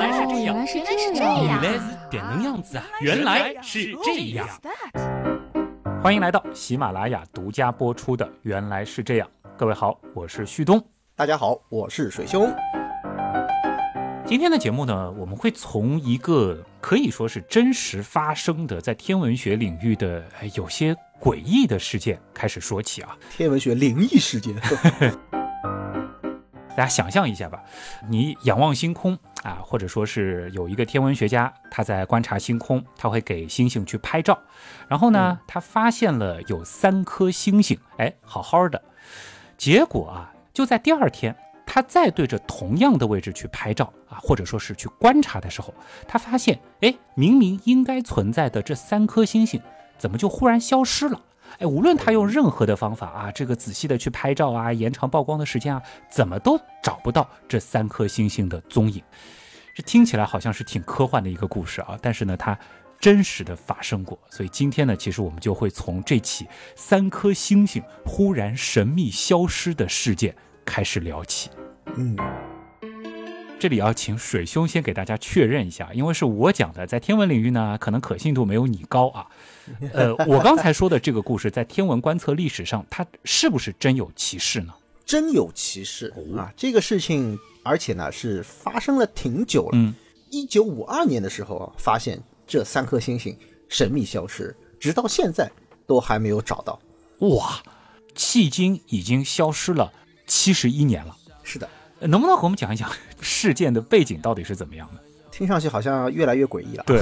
来是这样，原来是原这样来是点能样子啊！原来是这样。欢迎来到喜马拉雅独家播出的《原来是这样》。各位好，我是旭东。大家好，我是水兄。今天的节目呢，我们会从一个可以说是真实发生的在天文学领域的哎有些诡异的事件开始说起啊。天文学灵异事件，大家想象一下吧，你仰望星空啊，或者说是有一个天文学家他在观察星空，他会给星星去拍照，然后呢，他发现了有三颗星星，哎，好好的，结果啊，就在第二天，他再对着同样的位置去拍照啊，或者说是去观察的时候，他发现，哎，明明应该存在的这三颗星星，怎么就忽然消失了？哎，无论他用任何的方法啊，这个仔细的去拍照啊，延长曝光的时间啊，怎么都找不到这三颗星星的踪影。这听起来好像是挺科幻的一个故事啊，但是呢，它真实的发生过。所以今天呢，其实我们就会从这起三颗星星忽然神秘消失的事件开始聊起。嗯，这里要请水兄先给大家确认一下，因为是我讲的，在天文领域呢，可能可信度没有你高啊。呃，我刚才说的这个故事，在天文观测历史上，它是不是真有其事呢？真有其事啊！这个事情，而且呢是发生了挺久了。嗯，一九五二年的时候啊，发现这三颗星星神秘消失，直到现在都还没有找到。哇，迄今已经消失了七十一年了。是的，呃能不能和我们讲一讲事件的背景到底是怎么样的？听上去好像越来越诡异了。对，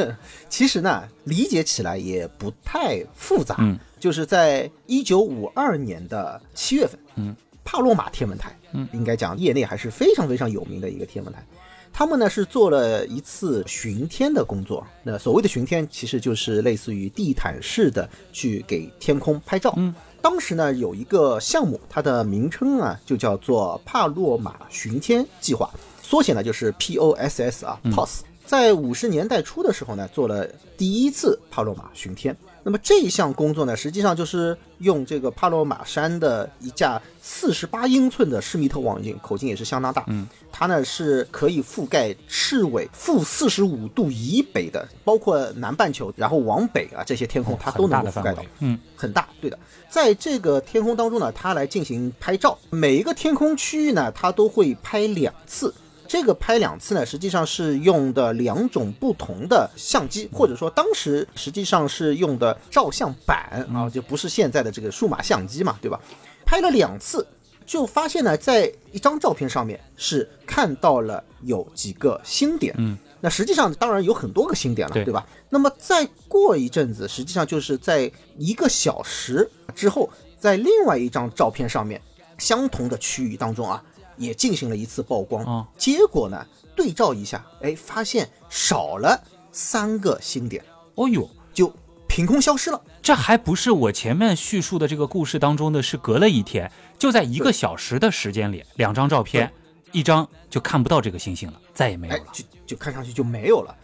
其实呢，理解起来也不太复杂。嗯，就是在一九五二年的七月份，嗯，帕洛马天文台，嗯，应该讲业内还是非常非常有名的一个天文台。他们呢是做了一次巡天的工作。那所谓的巡天，其实就是类似于地毯式的去给天空拍照。嗯，当时呢有一个项目，它的名称啊就叫做帕洛马巡天计划，缩写呢就是 POSS 啊，POS。在五十年代初的时候呢，做了第一次帕洛马巡天。那么这一项工作呢，实际上就是用这个帕洛马山的一架四十八英寸的施密特望远镜，口径也是相当大。嗯，它呢是可以覆盖赤尾负四十五度以北的，包括南半球，然后往北啊这些天空，它都能够覆盖到。嗯很大，对的。在这个天空当中呢，它来进行拍照，每一个天空区域呢，它都会拍两次。这个拍两次呢，实际上是用的两种不同的相机，或者说当时实际上是用的照相板啊，就不是现在的这个数码相机嘛，对吧？拍了两次，就发现呢，在一张照片上面是看到了有几个星点，嗯，那实际上当然有很多个星点了，对对吧？那么再过一阵子，实际上就是在一个小时之后，在另外一张照片上面，相同的区域当中啊，也进行了一次曝光。哦结果呢，对照一下，哎，发现少了三个星点，哦呦，就凭空消失了。这还不是我前面叙述的这个故事当中的，是隔了一天，就在一个小时的时间里，两张照片，一张就看不到这个星星了，再也没有了，。哎就就看上去就没有了。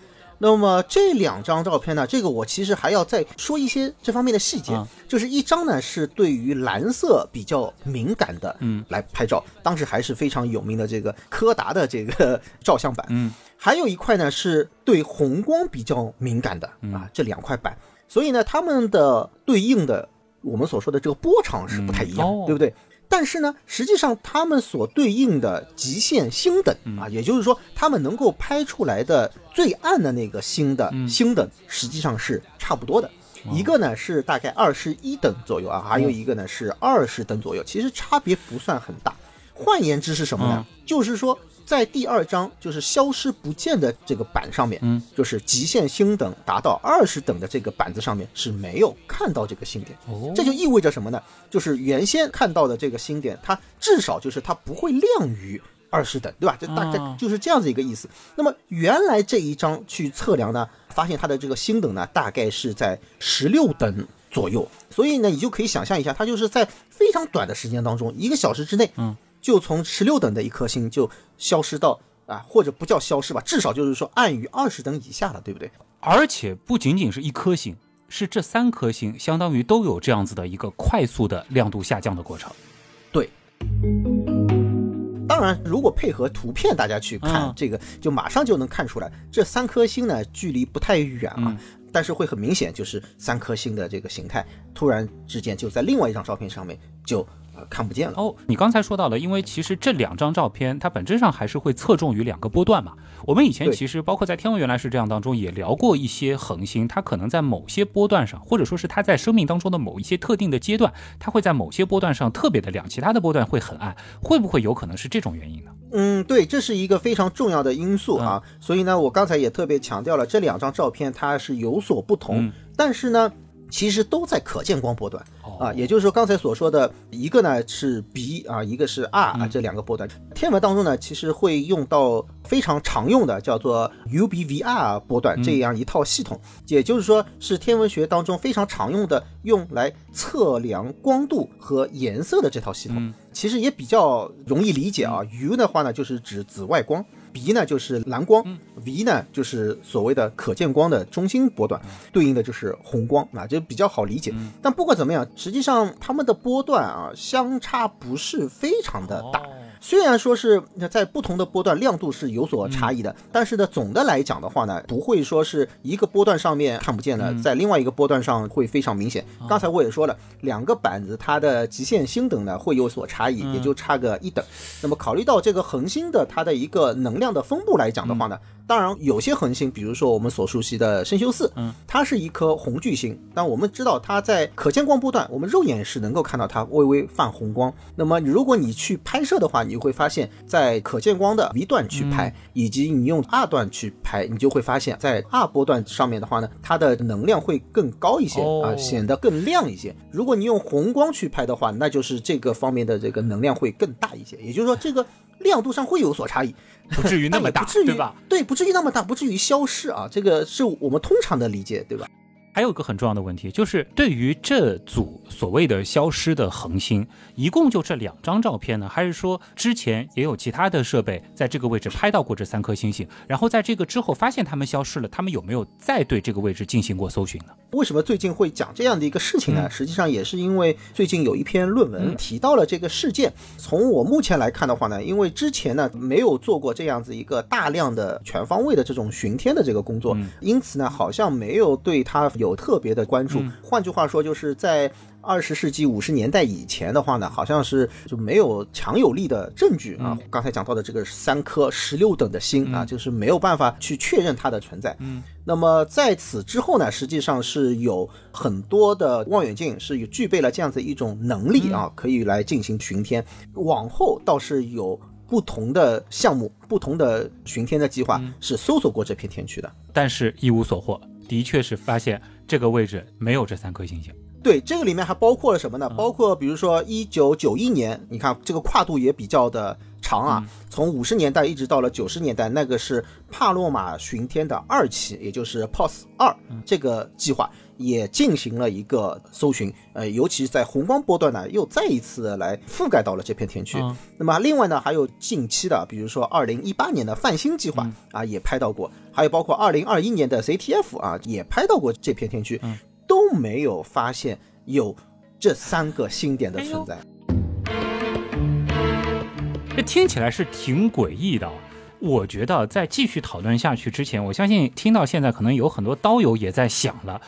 那么这两张照片呢？这个我其实还要再说一些这方面的细节，啊。就是一张呢是对于蓝色比较敏感的，嗯，来拍照，当时还是非常有名的这个柯达的这个照相板，嗯，还有一块呢是对红光比较敏感的嗯。啊，这两块板，所以呢，它们的对应的我们所说的这个波长是不太一样，嗯。哦。对不对？但是呢，实际上它们所对应的极限星等嗯啊，也就是说，他们能够拍出来的最暗的那个星的嗯星等，实际上是差不多的。一个呢是大概二十一等左右啊，还有一个呢是二十等左右，其实差别不算很大。换言之是什么呢？就是说，在第二章就是消失不见的这个板上面，嗯，就是极限星等达到二十等的这个板子上面是没有看到这个星点。哦这就意味着什么呢？就是原先看到的这个星点，它至少就是它不会亮于二十等，对吧？这大概啊就是这样子一个意思。那么原来这一张去测量呢，发现它的这个星等呢，大概是在十六等左右。所以呢，你就可以想象一下，它就是在非常短的时间当中，一个小时之内，嗯，就从十六等的一颗星就消失到啊，或者不叫消失吧，至少就是说暗于二十等以下了，对不对？而且不仅仅是一颗星，是这三颗星，相当于都有这样子的一个快速的亮度下降的过程。对。当然，如果配合图片，大家去看嗯这个，就马上就能看出来，这三颗星呢距离不太远啊，嗯但是会很明显，就是三颗星的这个形态，突然之间就在另外一张照片上面就呃看不见了。哦，你刚才说到了，因为其实这两张照片它本质上还是会侧重于两个波段嘛。我们以前其实包括在《天文原来是这样》当中也聊过一些恒星，它可能在某些波段上，或者说是它在生命当中的某一些特定的阶段，它会在某些波段上特别的亮，其他的波段会很暗，会不会有可能是这种原因呢？嗯，对，这是一个非常重要的因素啊。嗯所以呢，我刚才也特别强调了，这两张照片它是有所不同，嗯但是呢，其实都在可见光波段。哦啊，也就是说刚才所说的一个呢是 B 啊，一个是 R 啊，这两个波段。天文当中呢，其实会用到非常常用的叫做 UBVR 波段这样一套系统，也就是说是天文学当中非常常用的用来测量光度和颜色的这套系统。其实也比较容易理解啊。U 的话呢，就是指紫外光；B 呢就是蓝光；V 呢就是所谓的可见光的中心波段，对应的就是红光啊，就比较好理解。但不管怎么样，实际上它们的波段啊相差不是非常的大。虽然说是在不同的波段亮度是有所差异的，但是呢，总的来讲的话呢，不会说是一个波段上面看不见的，在另外一个波段上会非常明显。刚才我也说了，两个板子它的极限星等呢会有所差异，也就差个一等。那么考虑到这个恒星的它的一个能量的分布来讲的话呢，当然有些恒星，比如说我们所熟悉的参宿四，嗯，它是一颗红巨星，但我们知道它在可见光波段，我们肉眼是能够看到它微微泛红光。那么如果你去拍摄的话，你会发现在可见光的 V 段去拍，以及你用 R 段去拍，你就会发现，在 R 波段上面的话呢，它的能量会更高一些哦啊，显得更亮一些。如果你用红光去拍的话，那就是这个方面的这个能量会更大一些，也就是说这个亮度上会有所差异。不至于那么大，不至于对吧？？对，不至于那么大，不至于消失啊，这个是我们通常的理解，对吧？还有一个很重要的问题，就是对于这组所谓的消失的恒星，一共就这两张照片呢，还是说之前也有其他的设备在这个位置拍到过这三颗星星，然后在这个之后发现它们消失了，他们有没有再对这个位置进行过搜寻呢？为什么最近会讲这样的一个事情呢？嗯实际上也是因为最近有一篇论文嗯提到了这个事件。从我目前来看的话呢，因为之前呢没有做过这样子一个大量的全方位的这种巡天的这个工作，嗯因此呢好像没有对它有特别的关注。嗯换句话说，就是在。二十世纪五十年代以前的话呢，好像是就没有强有力的证据啊。刚才讲到的这个三颗十六等的星啊，就是没有办法去确认它的存在。嗯，那么在此之后呢，实际上是有很多的望远镜是有具备了这样子一种能力啊，可以来进行巡天。往后倒是有不同的项目、不同的巡天的计划是搜索过这片天区的。但是一无所获，的确是发现这个位置没有这三颗星星。对，这个里面还包括了什么呢？包括比如说一九九一年，你看这个跨度也比较的长啊，从五十年代一直到了九十年代，那个是帕洛马巡天的二期，也就是 POS 二这个计划也进行了一个搜寻，呃，尤其是在红光波段呢，又再一次地来覆盖到了这片天区。嗯。那么另外呢，还有近期的，比如说二零一八年的泛星计划、啊，也拍到过，还有包括二零二一年的 CTF 啊，也拍到过这片天区，都没有发现有这三个星点的存在。这听起来是挺诡异的哦。我觉得在继续讨论下去之前，我相信听到现在可能有很多刀友也在想了，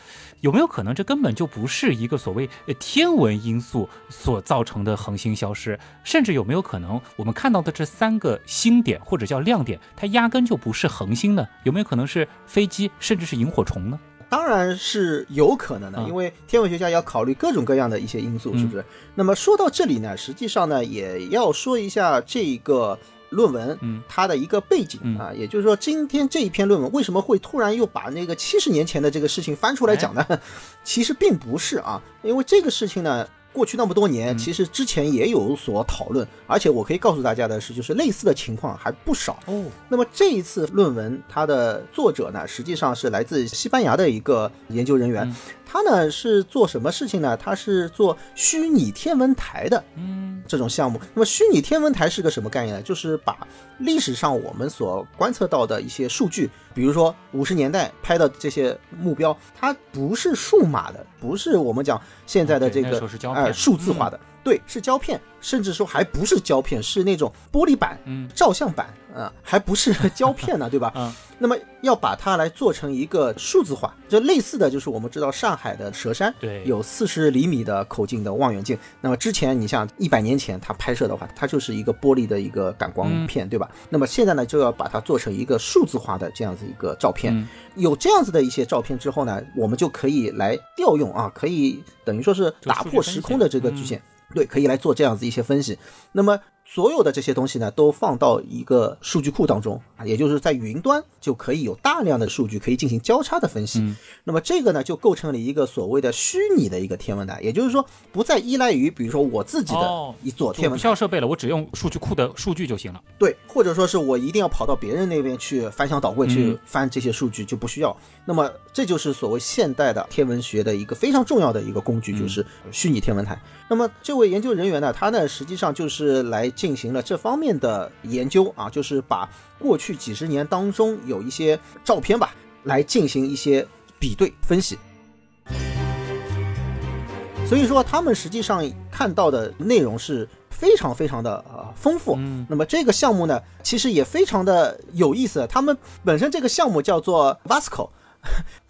有没有可能这根本就不是一个所谓呃天文因素所造成的恒星消失，甚至有没有可能我们看到的这三个星点或者叫亮点，它压根就不是恒星呢？有没有可能是飞机，甚至是萤火虫呢？当然是有可能的，嗯因为天文学家要考虑各种各样的一些因素，是不是？那么说到这里呢，实际上呢，也要说一下这个论文，嗯它的一个背景嗯啊，也就是说，今天这一篇论文为什么会突然又把那个七十年前的这个事情翻出来讲呢？哎 其实并不是啊，因为这个事情呢。过去那么多年，嗯。其实之前也有所讨论，而且我可以告诉大家的是，就是类似的情况还不少。哦，那么这一次论文，它的作者呢，实际上是来自西班牙的一个研究人员嗯，他呢是做什么事情呢？他是做虚拟天文台的嗯这种项目。那么虚拟天文台是个什么概念呢？就是把历史上我们所观测到的一些数据，比如说五十年代拍的这些目标，它不是数码的，不是我们讲现在的这个对那时候是胶片呃数字化的。对，是胶片，甚至说还不是胶片，是那种玻璃板、嗯照相板啊、还不是 胶片呢，对吧？嗯那么要把它来做成一个数字化，就类似的就是我们知道上海的佘山对有四十厘米的口径的望远镜。那么之前你像一百年前它拍摄的话，它就是一个玻璃的一个感光片，对吧？那么现在呢就要把它做成一个数字化的这样子一个照片。嗯有这样子的一些照片之后呢，我们就可以来调用啊，可以等于说是打破时空的这个局限。对，可以来做这样子一些分析。那么所有的这些东西呢，都放到一个数据库当中啊，也就是在云端就可以有大量的数据可以进行交叉的分析。嗯那么这个呢，就构成了一个所谓的虚拟的一个天文台，也就是说不再依赖于比如说我自己的哦一座天文台，需要设备了，我只用数据库的数据就行了。对，或者说是我一定要跑到别人那边去翻箱倒柜去嗯翻这些数据就不需要。那么这就是所谓现代的天文学的一个非常重要的一个工具，嗯就是虚拟天文台。那么这位研究人员呢，他呢实际上就是来进行了这方面的研究啊，就是把过去几十年当中有一些照片吧，来进行一些比对分析。所以说，他们实际上看到的内容是非常非常的呃丰富。嗯那么这个项目呢，其实也非常的有意思。他们本身这个项目叫做 Vasco，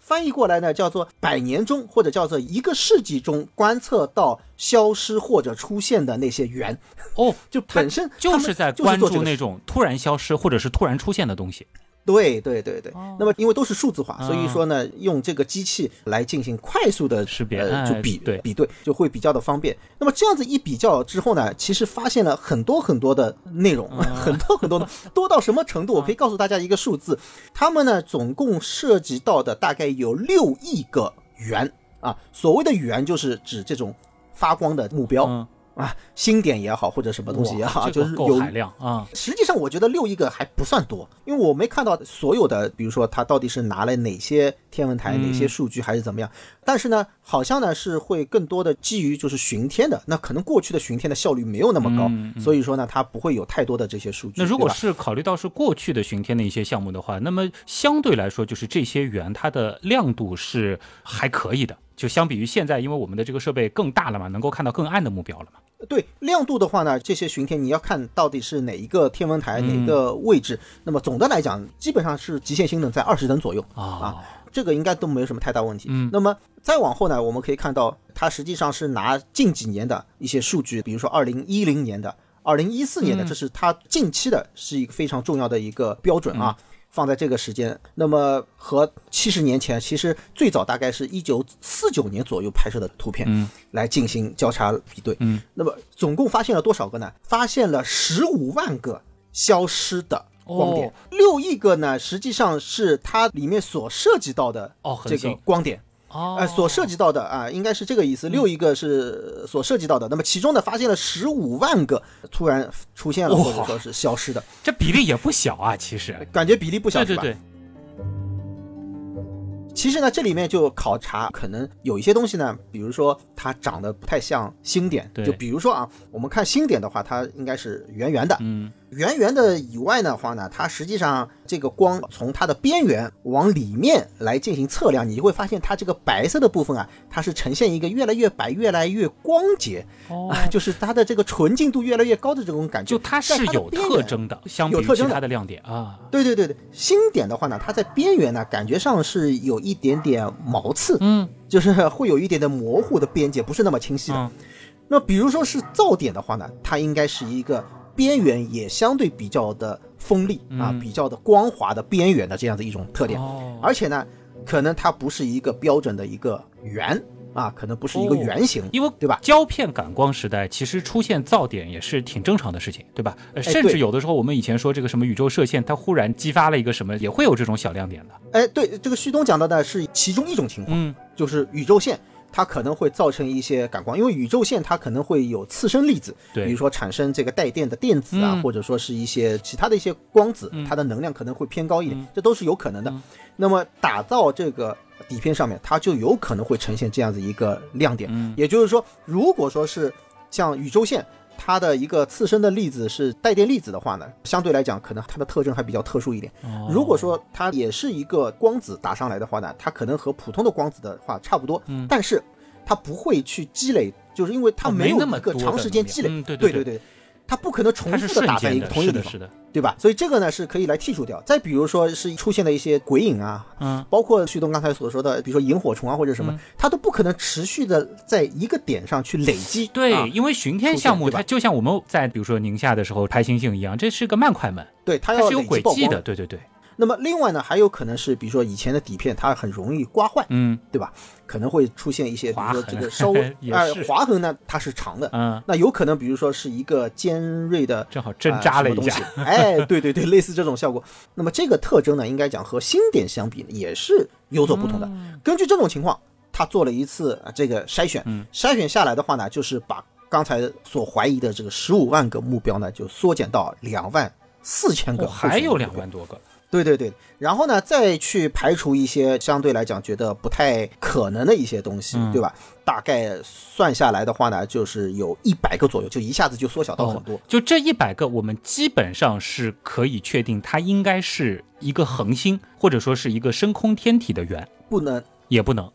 翻译过来呢叫做百年中或者叫做一个世纪中观测到消失或者出现的那些源，哦，就本身就是在关注那种突然消失或者是突然出现的东西。对对对对，哦那么因为都是数字化，啊所以说呢，用这个机器来进行快速的识别就比对比对，就会比较的方便。那么这样子一比较之后呢，其实发现了很多很多的内容，啊 很多很多的，多到什么程度？我可以告诉大家一个数字，他们呢总共涉及到的大概有六亿个源啊。所谓的源就是指这种发光的目标、嗯，啊，星点也好，或者什么东西也好，就是有够海量啊。实际上，我觉得六亿个还不算多，因为我没看到所有的，比如说他到底是拿了哪些天文台、嗯哪些数据还是怎么样。但是呢，好像呢是会更多的基于就是巡天的，那可能过去的巡天的效率没有那么高，所以说呢，它不会有太多的这些数据。那如果是考虑到是过去的巡天的一些项目的话，那么相对来说，就是这些圆它的亮度是还可以的。就相比于现在，因为我们的这个设备更大了嘛，能够看到更暗的目标了嘛。对亮度的话呢，这些巡天你要看到底是哪一个天文台、嗯哪个位置。那么总的来讲，基本上是极限星等在二十等左右。啊，这个应该都没有什么太大问题。嗯那么再往后呢，我们可以看到，它实际上是拿近几年的一些数据，比如说二零一零年的、二零一四年的，嗯这是它近期的，是一个非常重要的一个标准啊。放在这个时间，那么和七十年前，其实最早大概是一九四九年左右拍摄的图片，嗯来进行交叉比对。嗯，那么总共发现了多少个呢？发现了十五万个消失的光点哦，六、亿个呢，实际上是它里面所涉及到的这个哦恒星光点。哦，呃，所涉及到的啊，应该是这个意思。六一个是所涉及到的，那么其中呢，发现了十五万个突然出现了，哇或者说是消失的，这比例也不小啊，其实。感觉比例不小，是吧？对。对对，其实呢，这里面就考察，可能有一些东西呢，比如说它长得不太像星点，就比如说啊，我们看星点的话，它应该是圆圆的，嗯圆圆的以外的话呢，它实际上这个光从它的边缘往里面来进行测量，你就会发现它这个白色的部分啊，它是呈现一个越来越白、越来越光洁哦，啊，就是它的这个纯净度越来越高的这种感觉。就它是有。特征的，相比其有特征的他的亮点啊。对对对对，星点的话呢，它在边缘呢，感觉上是有一点点毛刺，嗯就是会有一点点模糊的边界，不是那么清晰的。嗯那比如说是噪点的话呢，它应该是一个边缘也相对比较的锋利啊，嗯比较的光滑的边缘的这样的一种特点。哦，而且呢，可能它不是一个标准的一个圆啊，可能不是一个哦圆形，因为对吧？胶片感光时代，其实出现噪点也是挺正常的事情，对吧？呃甚至有的时候我们以前说这个什么宇宙射线，它忽然激发了一个什么，也会有这种小亮点的。哎，对，这个旭东讲到的是其中一种情况，嗯就是宇宙线。它可能会造成一些感光，因为宇宙线它可能会有次生粒子，比如说产生这个带电的电子啊，嗯或者说是一些其他的一些光子，嗯它的能量可能会偏高一点，嗯这都是有可能的。嗯那么打到这个底片上面，它就有可能会呈现这样子一个亮点。嗯也就是说，如果说是像宇宙线。它的一个次生的粒子是带电粒子的话呢，相对来讲，可能它的特征还比较特殊一点。哦。如果说它也是一个光子打上来的话呢，它可能和普通的光子的话差不多，嗯。但是它不会去积累就是因为它哦没有一个长时间积累，对对对，它不可能重复的打在一个同一个地方，对吧？所以这个呢是可以来剔除掉。再比如说是出现的一些鬼影啊，嗯，包括旭东刚才所说的，比如说萤火虫啊或者什么，嗯它都不可能持续的在一个点上去累积。对，啊因为巡天项目它就像我们在比如说宁夏的时候拍星星一样，这是个慢快门，对，它要它是有轨迹的，。对对对，那么另外呢，还有可能是比如说以前的底片它很容易刮坏，嗯。对吧？可能会出现一些，比如说这个稍微 也呃划痕呢，它是长的，嗯，那有可能比如说是一个尖锐的正好针扎了一下，哎，对对对，类似这种效果。那么这个特征呢，应该讲和新点相比呢，也是有所不同的。嗯。根据这种情况，他做了一次啊这个筛选，嗯。筛选下来的话呢，就是把刚才所怀疑的这个十五万个目标呢，就缩减到两万四千个、哦还有两。万多个，对对对，然后呢，再去排除一些相对来讲觉得不太可能的一些东西，嗯对吧？大概算下来的话呢，就是有一百个左右，就一下子就缩小到很多。哦就这一百个，我们基本上是可以确定它应该是一个恒星，或者说是一个深空天体的源，不能也不能。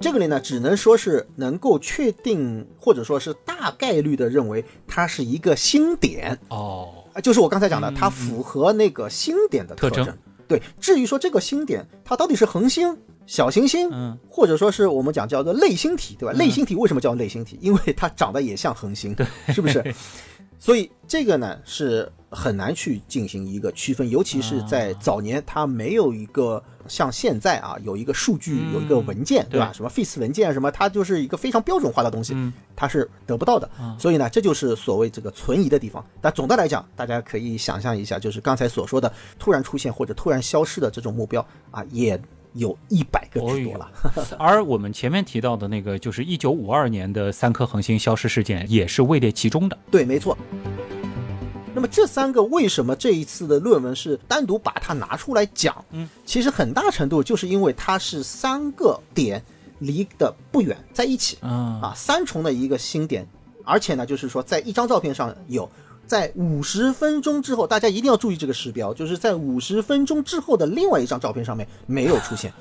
这个里呢，只能说是能够确定，或者说是大概率的认为它是一个星点哦，啊，就是我刚才讲的，它符合那个星点的特征。对，至于说这个星点它到底是恒星、小行星，嗯，或者说是我们讲叫做类星体，对吧？类星体为什么叫类星体？因为它长得也像恒星，对，是不是？所以这个呢是很难去进行一个区分，尤其是在早年，它没有一个像现在啊有一个数据、嗯有一个文件，对吧？对什么 FACE 文件啊什么，它就是一个非常标准化的东西，嗯它是得不到的。所以呢，这就是所谓这个存疑的地方。但总的来讲，大家可以想象一下，就是刚才所说的突然出现或者突然消失的这种目标啊，也有一百个之多了。而我们前面提到的那个，就是一九五二年的三颗恒星消失事件，也是位列其中的。对，没错。那么这三个为什么这一次的论文是单独把它拿出来讲？嗯，其实很大程度就是因为它是三个点离得不远在一起啊啊，三重的一个新点，而且呢，就是说在一张照片上有。在五十分钟之后，大家一定要注意这个时标，就是在五十分钟之后的另外一张照片上面没有出现，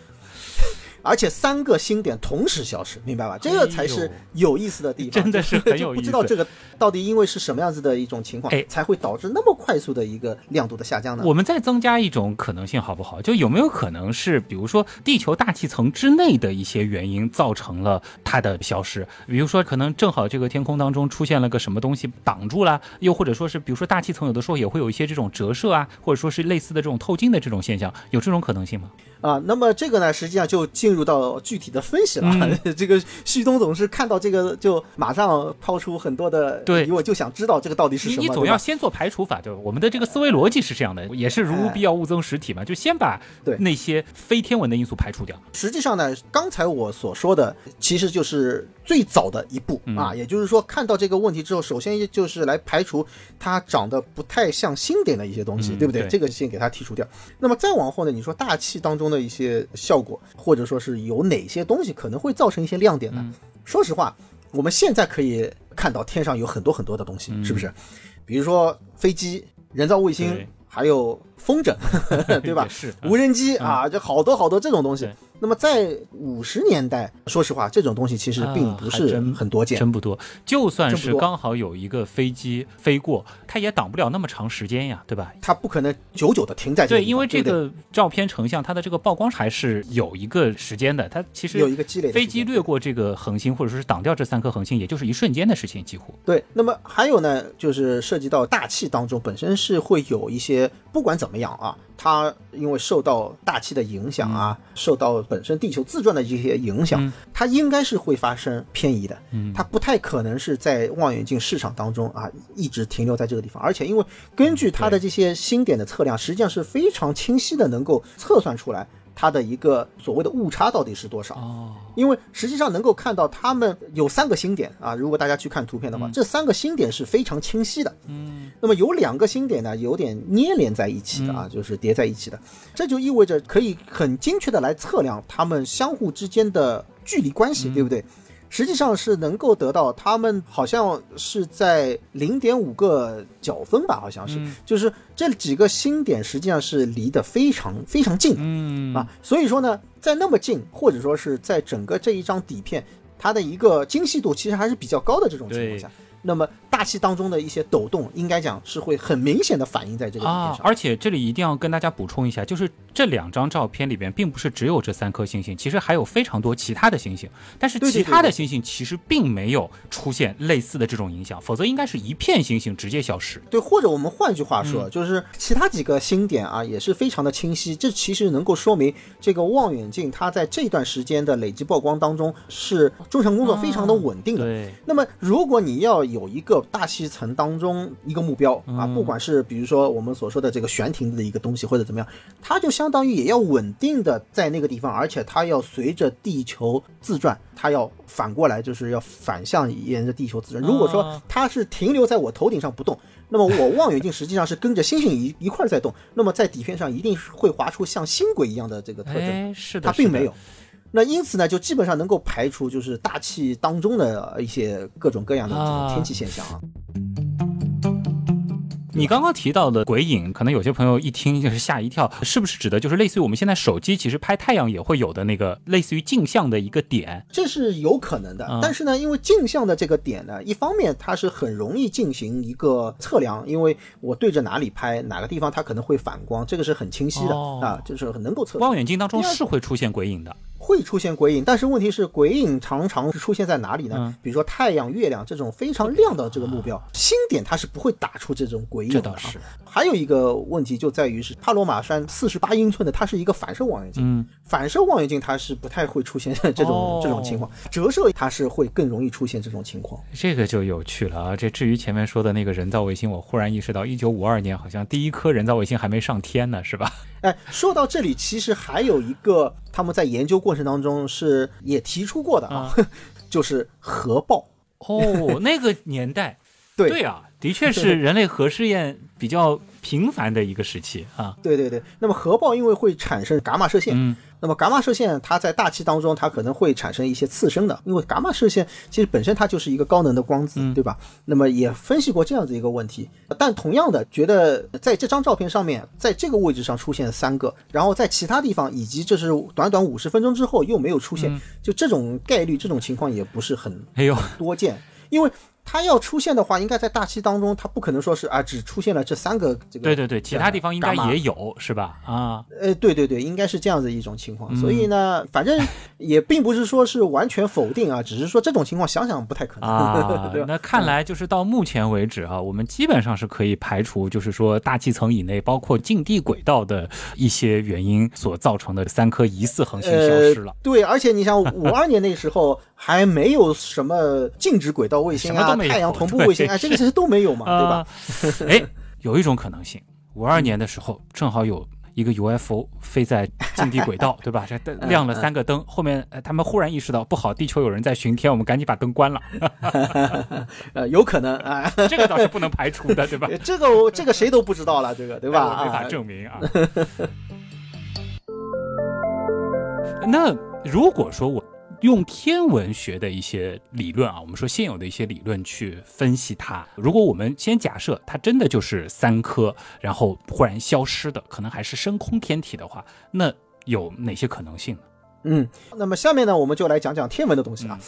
而且三个星点同时消失，明白吧？这个才是有意思的地方，真的是很有就不意思知道这个到底因为是什么样子的一种情况哎，才会导致那么快速的一个亮度的下降呢？我们再增加一种可能性，好不好？就有没有可能是，比如说地球大气层之内的一些原因造成了它的消失？比如说，可能正好这个天空当中出现了个什么东西挡住了，又或者说是，比如说大气层有的时候也会有一些这种折射啊，或者说是类似的这种透镜的这种现象，有这种可能性吗？啊，那么这个呢，实际上就进入到具体的分析了。嗯 这个旭东总是看到这个就马上抛出很多的对疑问，就想知道这个到底是什么。你你总要先做排除法，对吧？我们的这个思维逻辑是这样的，也是如无必要勿增实体嘛，就先把对那些非天文的因素排除掉。实际上呢，刚才我所说的其实就是最早的一步、嗯啊，也就是说，看到这个问题之后，首先就是来排除它长得不太像星点的一些东西，嗯对不对？对这个先给它剔除掉。那么再往后呢，你说大气当中的一些效果，或者说是有哪些东西可能会造成一些亮点呢？嗯说实话，我们现在可以看到天上有很多很多的东西，嗯是不是？比如说飞机、人造卫星，还有风筝，对吧？是无人机啊，就好多好多这种东西对。那么在五十年代，说实话，这种东西其实并不是很多见。真不多。就算是刚好有一个飞机飞过，它也挡不了那么长时间呀，对吧？它不可能久久的停在这个对，因为这个照片成像，它的这个曝光还是有一个时间的。它其实有一个积累飞机掠过这个恒星，或者说是挡掉这三颗恒星，也就是一瞬间的事情，几乎。对，那么还有呢，就是涉及到大气当中本身是会有一些，不管怎么样啊，它因为受到大气的影响啊，受到本身地球自转的这些影响，嗯。它应该是会发生偏移的。嗯。它不太可能是在望远镜市场当中啊一直停留在这个地方，而且因为根据它的这些星点的测量，实际上是非常清晰的能够测算出来它的一个所谓的误差到底是多少。哦，因为实际上能够看到它们有三个星点啊，如果大家去看图片的话，这三个星点是非常清晰的。嗯，那么有两个星点呢，有点粘连在一起的啊，就是叠在一起的，这就意味着可以很精确的来测量它们相互之间的距离关系，对不对？实际上是能够得到，他们好像是在零点五个角分吧，好像是，嗯。就是这几个星点实际上是离得非常非常近的。嗯。啊，所以说呢，在那么近，或者说是在整个这一张底片它的一个精细度其实还是比较高的这种情况下，那么大气当中的一些抖动，应该讲是会很明显的反映在这个上。而且这里一定要跟大家补充一下，就是这两张照片里边，并不是只有这三颗星星，其实还有非常多其他的星星。但是其他的星星其实并没有出现类似的这种影响，否则应该是一片星星直接消失。对，或者我们换句话说，就是其他几个星点啊，也是非常的清晰。这其实能够说明这个望远镜它在这段时间的累积曝光当中是中程工作非常的稳定的。对。那么如果你要有一个大气层当中一个目标啊，不管是比如说我们所说的这个悬停的一个东西，或者怎么样，它就相当于也要稳定的在那个地方，而且它要随着地球自转，它要反过来就是要反向沿着地球自转。如果说它是停留在我头顶上不动，那么我望远镜实际上是跟着星星一一块在动，那么在底片上一定是会划出像星轨一样的这个特征。是的，它并没有。那因此呢，就基本上能够排除就是大气当中的一些各种各样的这种天气现象啊。你刚刚提到的鬼影，可能有些朋友一听就是吓一跳，是不是指的就是类似于我们现在手机其实拍太阳也会有的那个类似于镜像的一个点？这是有可能的，但是呢，因为镜像的这个点呢，一方面它是很容易进行一个测量，因为我对着哪里拍，哪个地方它可能会反光，这个是很清晰的啊，就是很能够测。望远镜当中是会出现鬼影的。会出现鬼影，但是问题是鬼影常常是出现在哪里呢？比如说太阳、月亮这种非常亮的这个目标，星点它是不会打出这种鬼影的。这倒是。还有一个问题就在于是帕罗马山四十八英寸的，它是一个反射望远镜。嗯。反射望远镜它是不太会出现这种这种情况，折射它是会更容易出现这种情况。这个就有趣了啊！这至于前面说的那个人造卫星，我忽然意识到，一九五二年好像第一颗人造卫星还没上天呢，是吧？哎，说到这里，其实还有一个他们在研究过程当中是也提出过的啊，就是核爆。哦，那个年代，对。对啊，的确是人类核试验比较频繁的一个时期啊。对对对，那么核爆因为会产生伽马射线。嗯。那么伽马射线它在大气当中，它可能会产生一些次生的，因为伽马射线其实本身它就是一个高能的光子，对吧？那么也分析过这样子一个问题，但同样的觉得在这张照片上面，在这个位置上出现三个，然后在其他地方以及这是短短五十分钟之后又没有出现，就这种概率这种情况也不是很多见，因为。它要出现的话，应该在大气当中，它不可能说是啊，只出现了这三个这个。对对对，其他地方应该也有，是吧？啊，呃，对对对，应该是这样子一种情况。所以呢，反正也并不是说是完全否定啊，只是说这种情况想想不太可能。啊，那看来就是到目前为止啊，我们基本上是可以排除，就是说大气层以内，包括近地轨道的一些原因所造成的三颗疑似恒星消失了。对，而且你想，五二年那时候。还没有什么静止轨道卫星啊，太阳同步卫星啊，这个其实都没有嘛，对吧？哎，有一种可能性，五二年的时候正好有一个 UFO 飞在近地轨道，对吧？这亮了三个灯，后面他们忽然意识到不好，地球有人在巡天，我们赶紧把灯关了。呃，有可能啊，这个倒是不能排除的，对吧？这个这个谁都不知道了，这个对吧？没法证明啊。那如果说我。用天文学的一些理论啊，我们说现有的一些理论去分析它。如果我们先假设它真的就是三颗，然后忽然消失的，可能还是深空天体的话，那有哪些可能性呢？嗯，那么下面呢，我们就来讲讲天文的东西啊。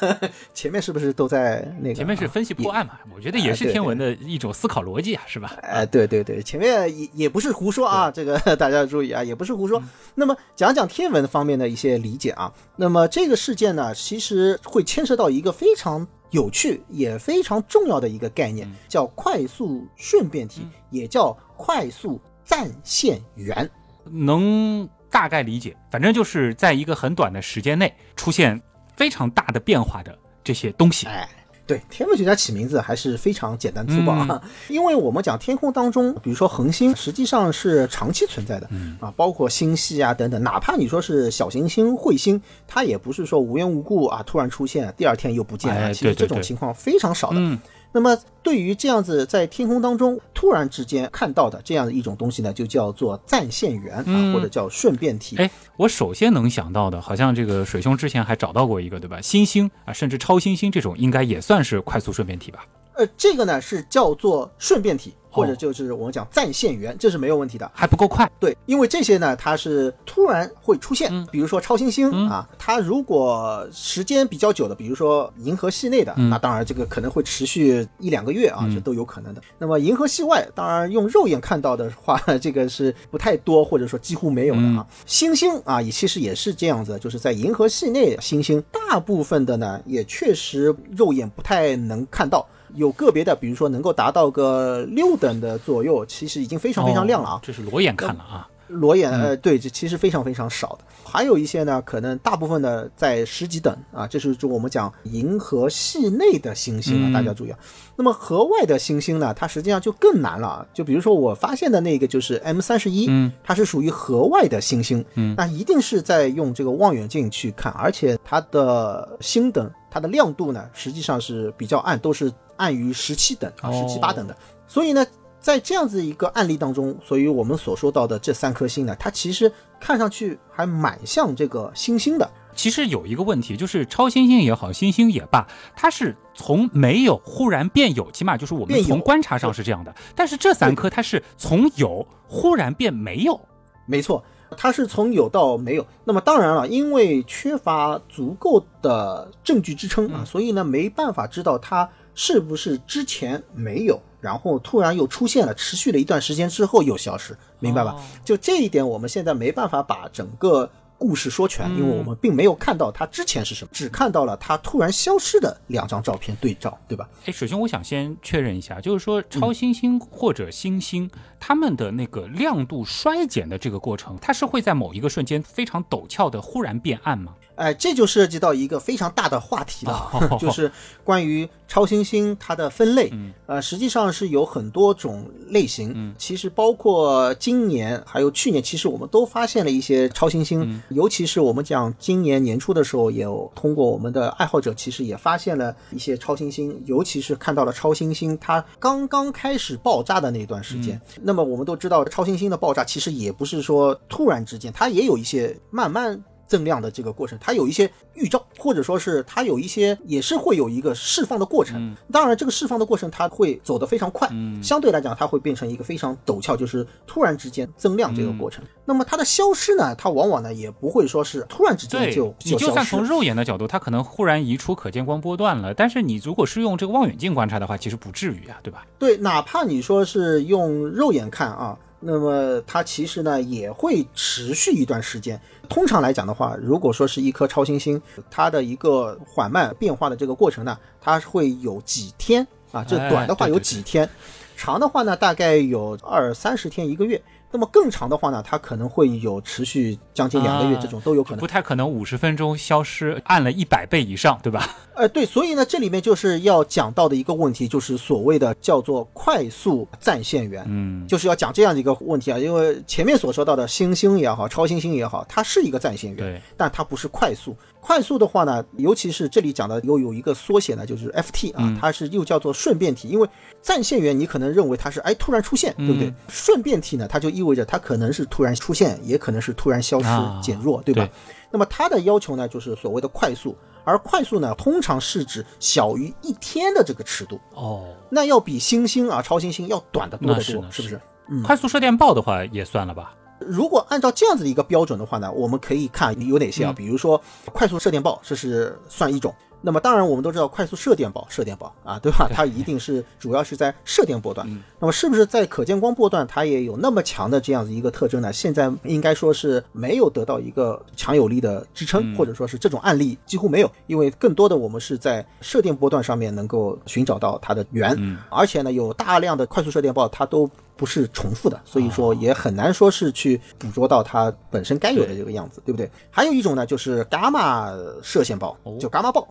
前面是不是都在那个？前面是分析破案嘛？我觉得也是天文的一种思考逻辑啊，是吧？哎，对对对，前面也也不是胡说啊，这个 大家注意啊，也不是胡说。那么讲讲天文方面的一些理解啊。那么这个事件呢，其实会牵涉到一个非常有趣也非常重要的一个概念，叫快速顺变体，也叫快速暂现源，能。大概理解，反正就是在一个很短的时间内出现非常大的变化的这些东西。哎，对，天文学家起名字还是非常简单粗暴啊，因为我们讲天空当中，比如说恒星，实际上是长期存在的啊，包括星系啊等等，哪怕你说是小行星、彗星，它也不是说无缘无故啊突然出现，第二天又不见了。其实这种情况非常少的。那么，对于这样子在天空当中突然之间看到的这样的一种东西呢，就叫做暂现源啊，或者叫顺变体。哎，我首先能想到的，好像这个水兄之前还找到过一个，对吧？新星啊，甚至超新星这种，应该也算是快速顺变体吧？呃，这个呢是叫做顺变体，或者就是我们讲在线源，这是没有问题的。还不够快。对，因为这些呢，它是突然会出现，嗯比如说超新星、嗯啊，它如果时间比较久的，比如说银河系内的，嗯那当然这个可能会持续一两个月啊，嗯这都有可能的。那么银河系外，当然用肉眼看到的话，这个是不太多，或者说几乎没有的嗯啊。星星啊，也其实也是这样子，就是在银河系内，星星大部分的呢，也确实肉眼不太能看到。有个别的，比如说能够达到个六等的左右，其实已经非常非常亮了啊哦。这是裸眼看了啊。裸眼，呃，对，这其实非常非常少的。还有一些呢，可能大部分的在十几等啊，这是就我们讲银河系内的星星啊，嗯大家注意啊。那么河外的星星呢，它实际上就更难了啊。就比如说我发现的那个就是 M 三十一，嗯，它是属于河外的星星，嗯那一定是在用这个望远镜去看，而且它的星等，它的亮度呢，实际上是比较暗，都是暗于十七等啊，十七八等的。所以呢，在这样子一个案例当中，所以我们所说到的这三颗星呢，它其实看上去还蛮像这个星星的。其实有一个问题，就是超新星也好，星星也罢，它是从没有忽然变有，起码就是我们从观察上是这样的。但是这三颗它是从有忽然变没有。没错，它是从有到没有。那么当然了，因为缺乏足够的证据支撑啊，所以呢没办法知道它是不是之前没有，然后突然又出现了，持续了一段时间之后又消失，明白吧？哦就这一点，我们现在没办法把整个。故事说全，嗯因为我们并没有看到它之前是什么，只看到了它突然消失的两张照片对照，对吧？哎，首先我想先确认一下，就是说超新星或者星星，它们的那个亮度衰减的这个过程，它是会在某一个瞬间非常陡峭的忽然变暗吗？哎，这就涉及到一个非常大的话题了就是关于超新星它的分类。嗯呃，实际上是有很多种类型。嗯其实包括今年还有去年，其实我们都发现了一些超新星。嗯尤其是我们讲今年年初的时候，也有通过我们的爱好者，其实也发现了一些超新星，尤其是看到了超新星它刚刚开始爆炸的那段时间。那么我们都知道，超新星的爆炸其实也不是说突然之间，它也有一些慢慢。增量的这个过程，它有一些预兆，或者说是它有一些也是会有一个释放的过程。当然，这个释放的过程它会走得非常快，嗯相对来讲它会变成一个非常陡峭，就是突然之间增量这个过程。那么它的消失呢，它往往呢也不会说是突然之间对就，你就算从。肉眼的角度，它可能忽然移出可见光波段了，但是你如果是用这个望远镜观察的话，其实不至于啊，对吧？对，哪怕你说是用肉眼看啊，那么它其实呢也会持续一段时间。通常来讲的话，如果说是一颗超新星，它的一个缓慢变化的这个过程呢，它会有几天啊，这哎短的话有对对几天，长的话呢大概有二三十天一个月。那么更长的话呢，它可能会有持续将近两个月，啊这种都有可能不。太可能五十分钟消失，按了一百倍以上，对吧？呃，对，所以呢，这里面就是要讲到的一个问题，就是所谓的叫做快速暂线源。嗯，就是要讲这样的一个问题啊，因为前面所说到的星星也好，超新星也好，它是一个暂线源，对，但它不是快速。快速的话呢，尤其是这里讲的又有一个缩写呢，就是 FT 啊，嗯它是又叫做顺变体，因为暂线源你可能认为它是哎突然出现，对不对嗯？顺变体呢，它就意味着它可能是突然出现，也可能是突然消失、啊减弱，对吧？对那么它的要求呢，就是所谓的快速，而快速呢，通常是指小于一天的这个尺度，哦，那要比星星啊、超新星要短得多得多，是是是不是？嗯快速射电暴的话也算了吧？如果按照这样子的一个标准的话呢，我们可以看有哪些啊？嗯比如说快速射电暴，这是算一种。那么当然，我们都知道快速射电暴，射电暴啊，对吧？它一定是主要是在射电波段。嗯那么是不是在可见光波段，它也有那么强的这样子一个特征呢？现在应该说是没有得到一个强有力的支撑，嗯或者说是这种案例几乎没有，因为更多的我们是在射电波段上面能够寻找到它的源，嗯而且呢，有大量的快速射电暴，它都不是重复的，所以说也很难说是去捕捉到它本身该有的这个样子，对不对？还有一种呢，就是伽马射线暴哦，就伽马暴。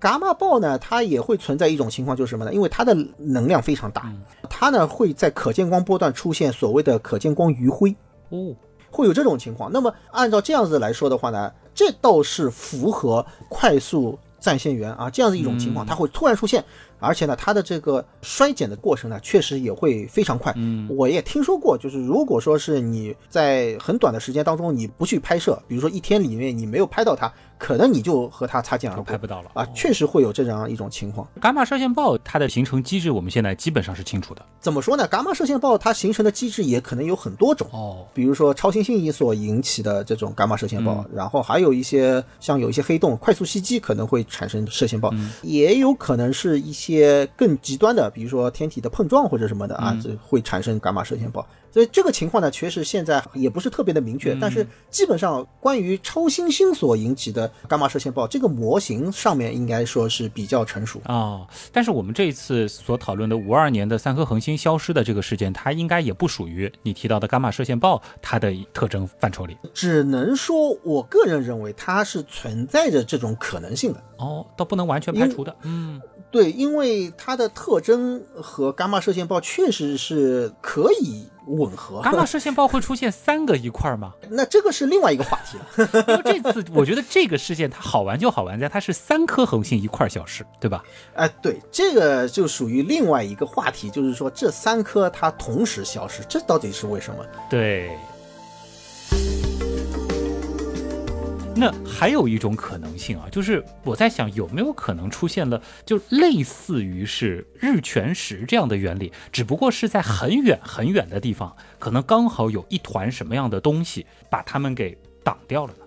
伽马暴呢，它也会存在一种情况，就是什么呢？因为它的能量非常大，它呢会在可见光波段出现所谓的可见光余晖，哦，会有这种情况。那么按照这样子来说的话呢，这倒是符合快速暂线源啊这样子一种情况，嗯它会突然出现，而且呢，它的这个衰减的过程呢，确实也会非常快。嗯，我也听说过，就是如果说是你在很短的时间当中你不去拍摄，比如说一天里面你没有拍到它，可能你就和它擦肩而过拍不到了啊，确实会有这样一种情况。伽马射线暴它的形成机制，我们现在基本上是清楚的。怎么说呢？伽马射线暴它形成的机制也可能有很多种。哦，比如说超新星所引起的这种伽马射线暴，嗯然后还有一些像有一些黑洞快速袭击可能会产生射线暴，嗯也有可能是一些更极端的，比如说天体的碰撞或者什么的啊，嗯这会产生伽马射线暴。所以这个情况呢，确实现在也不是特别的明确，嗯但是基本上关于超新星所引起的伽马射线暴这个模型上面应该说是比较成熟。哦，但是我们这一次所讨论的五二年的三颗恒星消失的这个事件，它应该也不属于你提到的伽马射线暴它的特征范畴里。只能说，我个人认为它是存在着这种可能性的。哦，倒不能完全排除的。嗯，对，因为它的特征和伽马射线暴确实是可以吻合。伽马 射线暴会出现三个一块儿吗？那这个是另外一个话题了。因为这次我觉得这个事件它好玩就好玩在它是三颗恒星一块儿消失，对吧？哎，对，这个就属于另外一个话题，就是说这三颗它同时消失，这到底是为什么？对。那还有一种可能性啊，就是我在想有没有可能出现了，就类似于是日全食这样的原理，只不过是在很远很远的地方，可能刚好有一团什么样的东西把它们给挡掉了呢？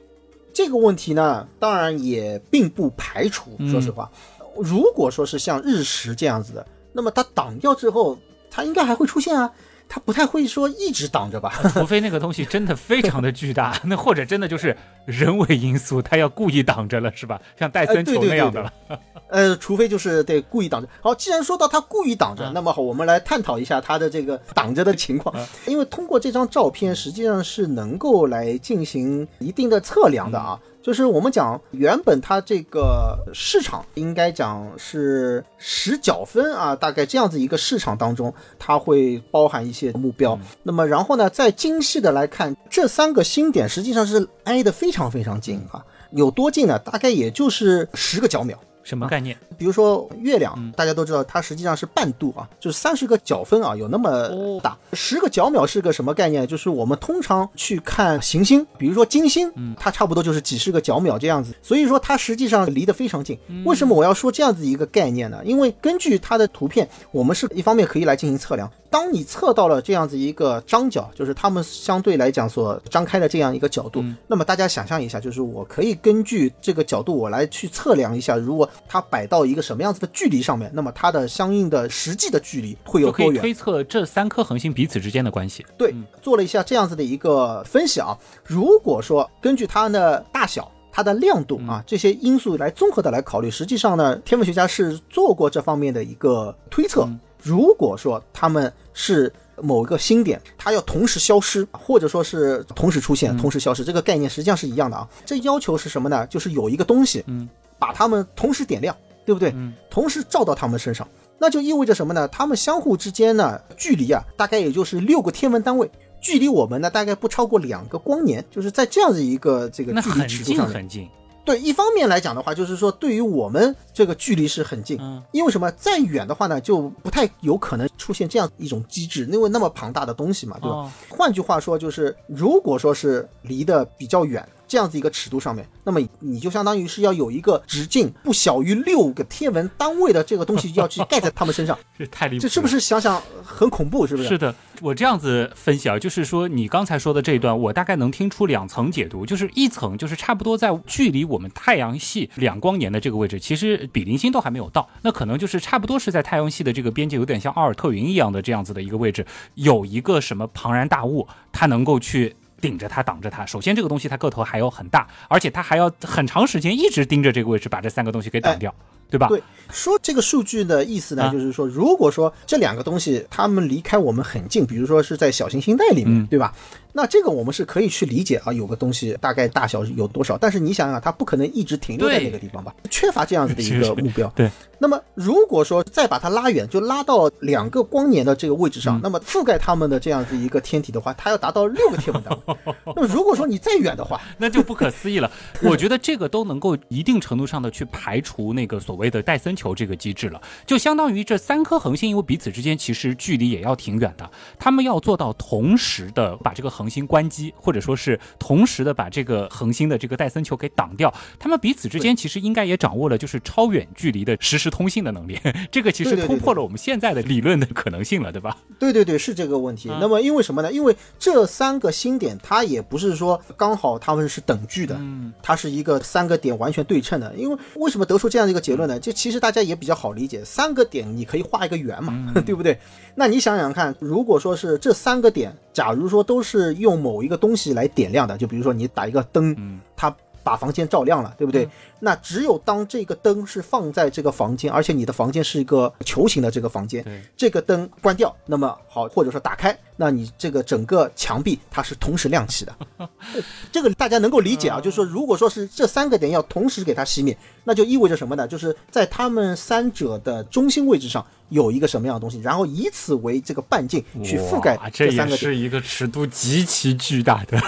这个问题呢，当然也并不排除。嗯说实话，如果说是像日食这样子的，那么它挡掉之后，它应该还会出现啊。它不太会说一直挡着吧？除非那个东西真的非常的巨大，那或者真的就是人为因素，他要故意挡着了，是吧？像戴森球那样的了。呃，除非就是得故意挡着。好，既然说到他故意挡着，嗯那么好，我们来探讨一下他的这个挡着的情况。因为通过这张照片，实际上是能够来进行一定的测量的啊。就是我们讲，原本它这个市场应该讲是十角分啊，大概这样子一个市场当中，它会包含一些目标。那么然后呢，再精细的来看，这三个星点实际上是挨得非常非常近啊，有多近呢？大概也就是十个角秒。什么概念？比如说月亮，嗯大家都知道它实际上是半度啊，就是三十个角分啊，有那么大。十个角秒是个什么概念？就是我们通常去看行星，比如说金星，它差不多就是几十个角秒这样子。所以说它实际上离得非常近。为什么我要说这样子一个概念呢？因为根据它的图片，我们是一方面可以来进行测量。当你测到了这样子一个张角，就是它们相对来讲所张开的这样一个角度，那么大家想象一下，就是我可以根据这个角度，我来去测量一下，如果它摆到一个什么样子的距离上面，那么它的相应的实际的距离会有多远？可以推测这三颗恒星彼此之间的关系。对，做了一下这样子的一个分析啊。如果说根据它的大小、它的亮度啊这些因素来综合的来考虑，实际上呢，天文学家是做过这方面的一个推测。如果说他们是某一个星点，它要同时消失，或者说是同时出现、同时消失，这个概念实际上是一样的啊。这要求是什么呢？就是有一个东西，嗯，把它们同时点亮，对不对？嗯，同时照到它们身上，那就意味着什么呢？它们相互之间呢，距离啊，大概也就是六个天文单位。距离我们呢，大概不超过两个光年，就是在这样子一个这个距离很近尺度上面。很近。对，一方面来讲的话，就是说对于我们这个距离是很近，嗯因为什么？再远的话呢，就不太有可能出现这样一种机制，因为那么庞大的东西嘛，对吧？哦换句话说，就是如果说是离得比较远，这样子一个尺度上面，那么你就相当于是要有一个直径不小于六个天文单位的这个东西要去盖在他们身上，这太离谱了。这是不是想想很恐怖？是不是？是的，我这样子分析啊，就是说你刚才说的这一段，我大概能听出两层解读，就是一层就是差不多在距离我们太阳系两光年的这个位置，其实比邻星都还没有到，那可能就是差不多是在太阳系的这个边界，有点像奥尔特云一样的这样子的一个位置，有一个什么庞然大物，它能够去。顶着它，挡着它。首先，这个东西它个头还要很大，而且它还要很长时间一直盯着这个位置，把这三个东西给挡掉，对吧？对，说这个数据的意思呢，啊就是说，如果说这两个东西它们离开我们很近，比如说是在小行星带里面，嗯对吧？那这个我们是可以去理解啊，有个东西大概大小有多少，但是你想想，它不可能一直停留在那个地方吧？缺乏这样子的一个目标。对，那么如果说再把它拉远，就拉到两个光年的这个位置上，嗯那么覆盖它们的这样子一个天体的话，它要达到六个天文单位。那么如果说你再远的话，那就不可思议了。我觉得这个都能够一定程度上的去排除那个所谓的戴森球这个机制了，就相当于这三颗恒星，因为彼此之间其实距离也要挺远的，他们要做到同时的把这个恒星关机，或者说是同时的把这个恒星的这个戴森球给挡掉，他们彼此之间其实应该也掌握了就是超远距离的实时通信的能力，这个其实突破了我们现在的理论的可能性了，对吧？对对对，是这个问题。啊那么因为什么呢？因为这三个星点它也不是说刚好它们是等距的，嗯它是一个三个点完全对称的。因为为什么得出这样的一个结论呢？就其实大家也比较好理解，三个点你可以画一个圆嘛，对不对？那你想想看，如果说是这三个点，假如说都是用某一个东西来点亮的，就比如说你打一个灯，嗯。它把房间照亮了，对不对？那只有当这个灯是放在这个房间，而且你的房间是一个球形的这个房间，这个灯关掉，那么好，或者说打开，那你这个整个墙壁它是同时亮起的。呃 这个大家能够理解啊，就是说，如果说是这三个点要同时给它熄灭，那就意味着什么呢？就是在他们三者的中心位置上有一个什么样的东西，然后以此为这个半径去覆盖这三个点。也是一个尺度极其巨大的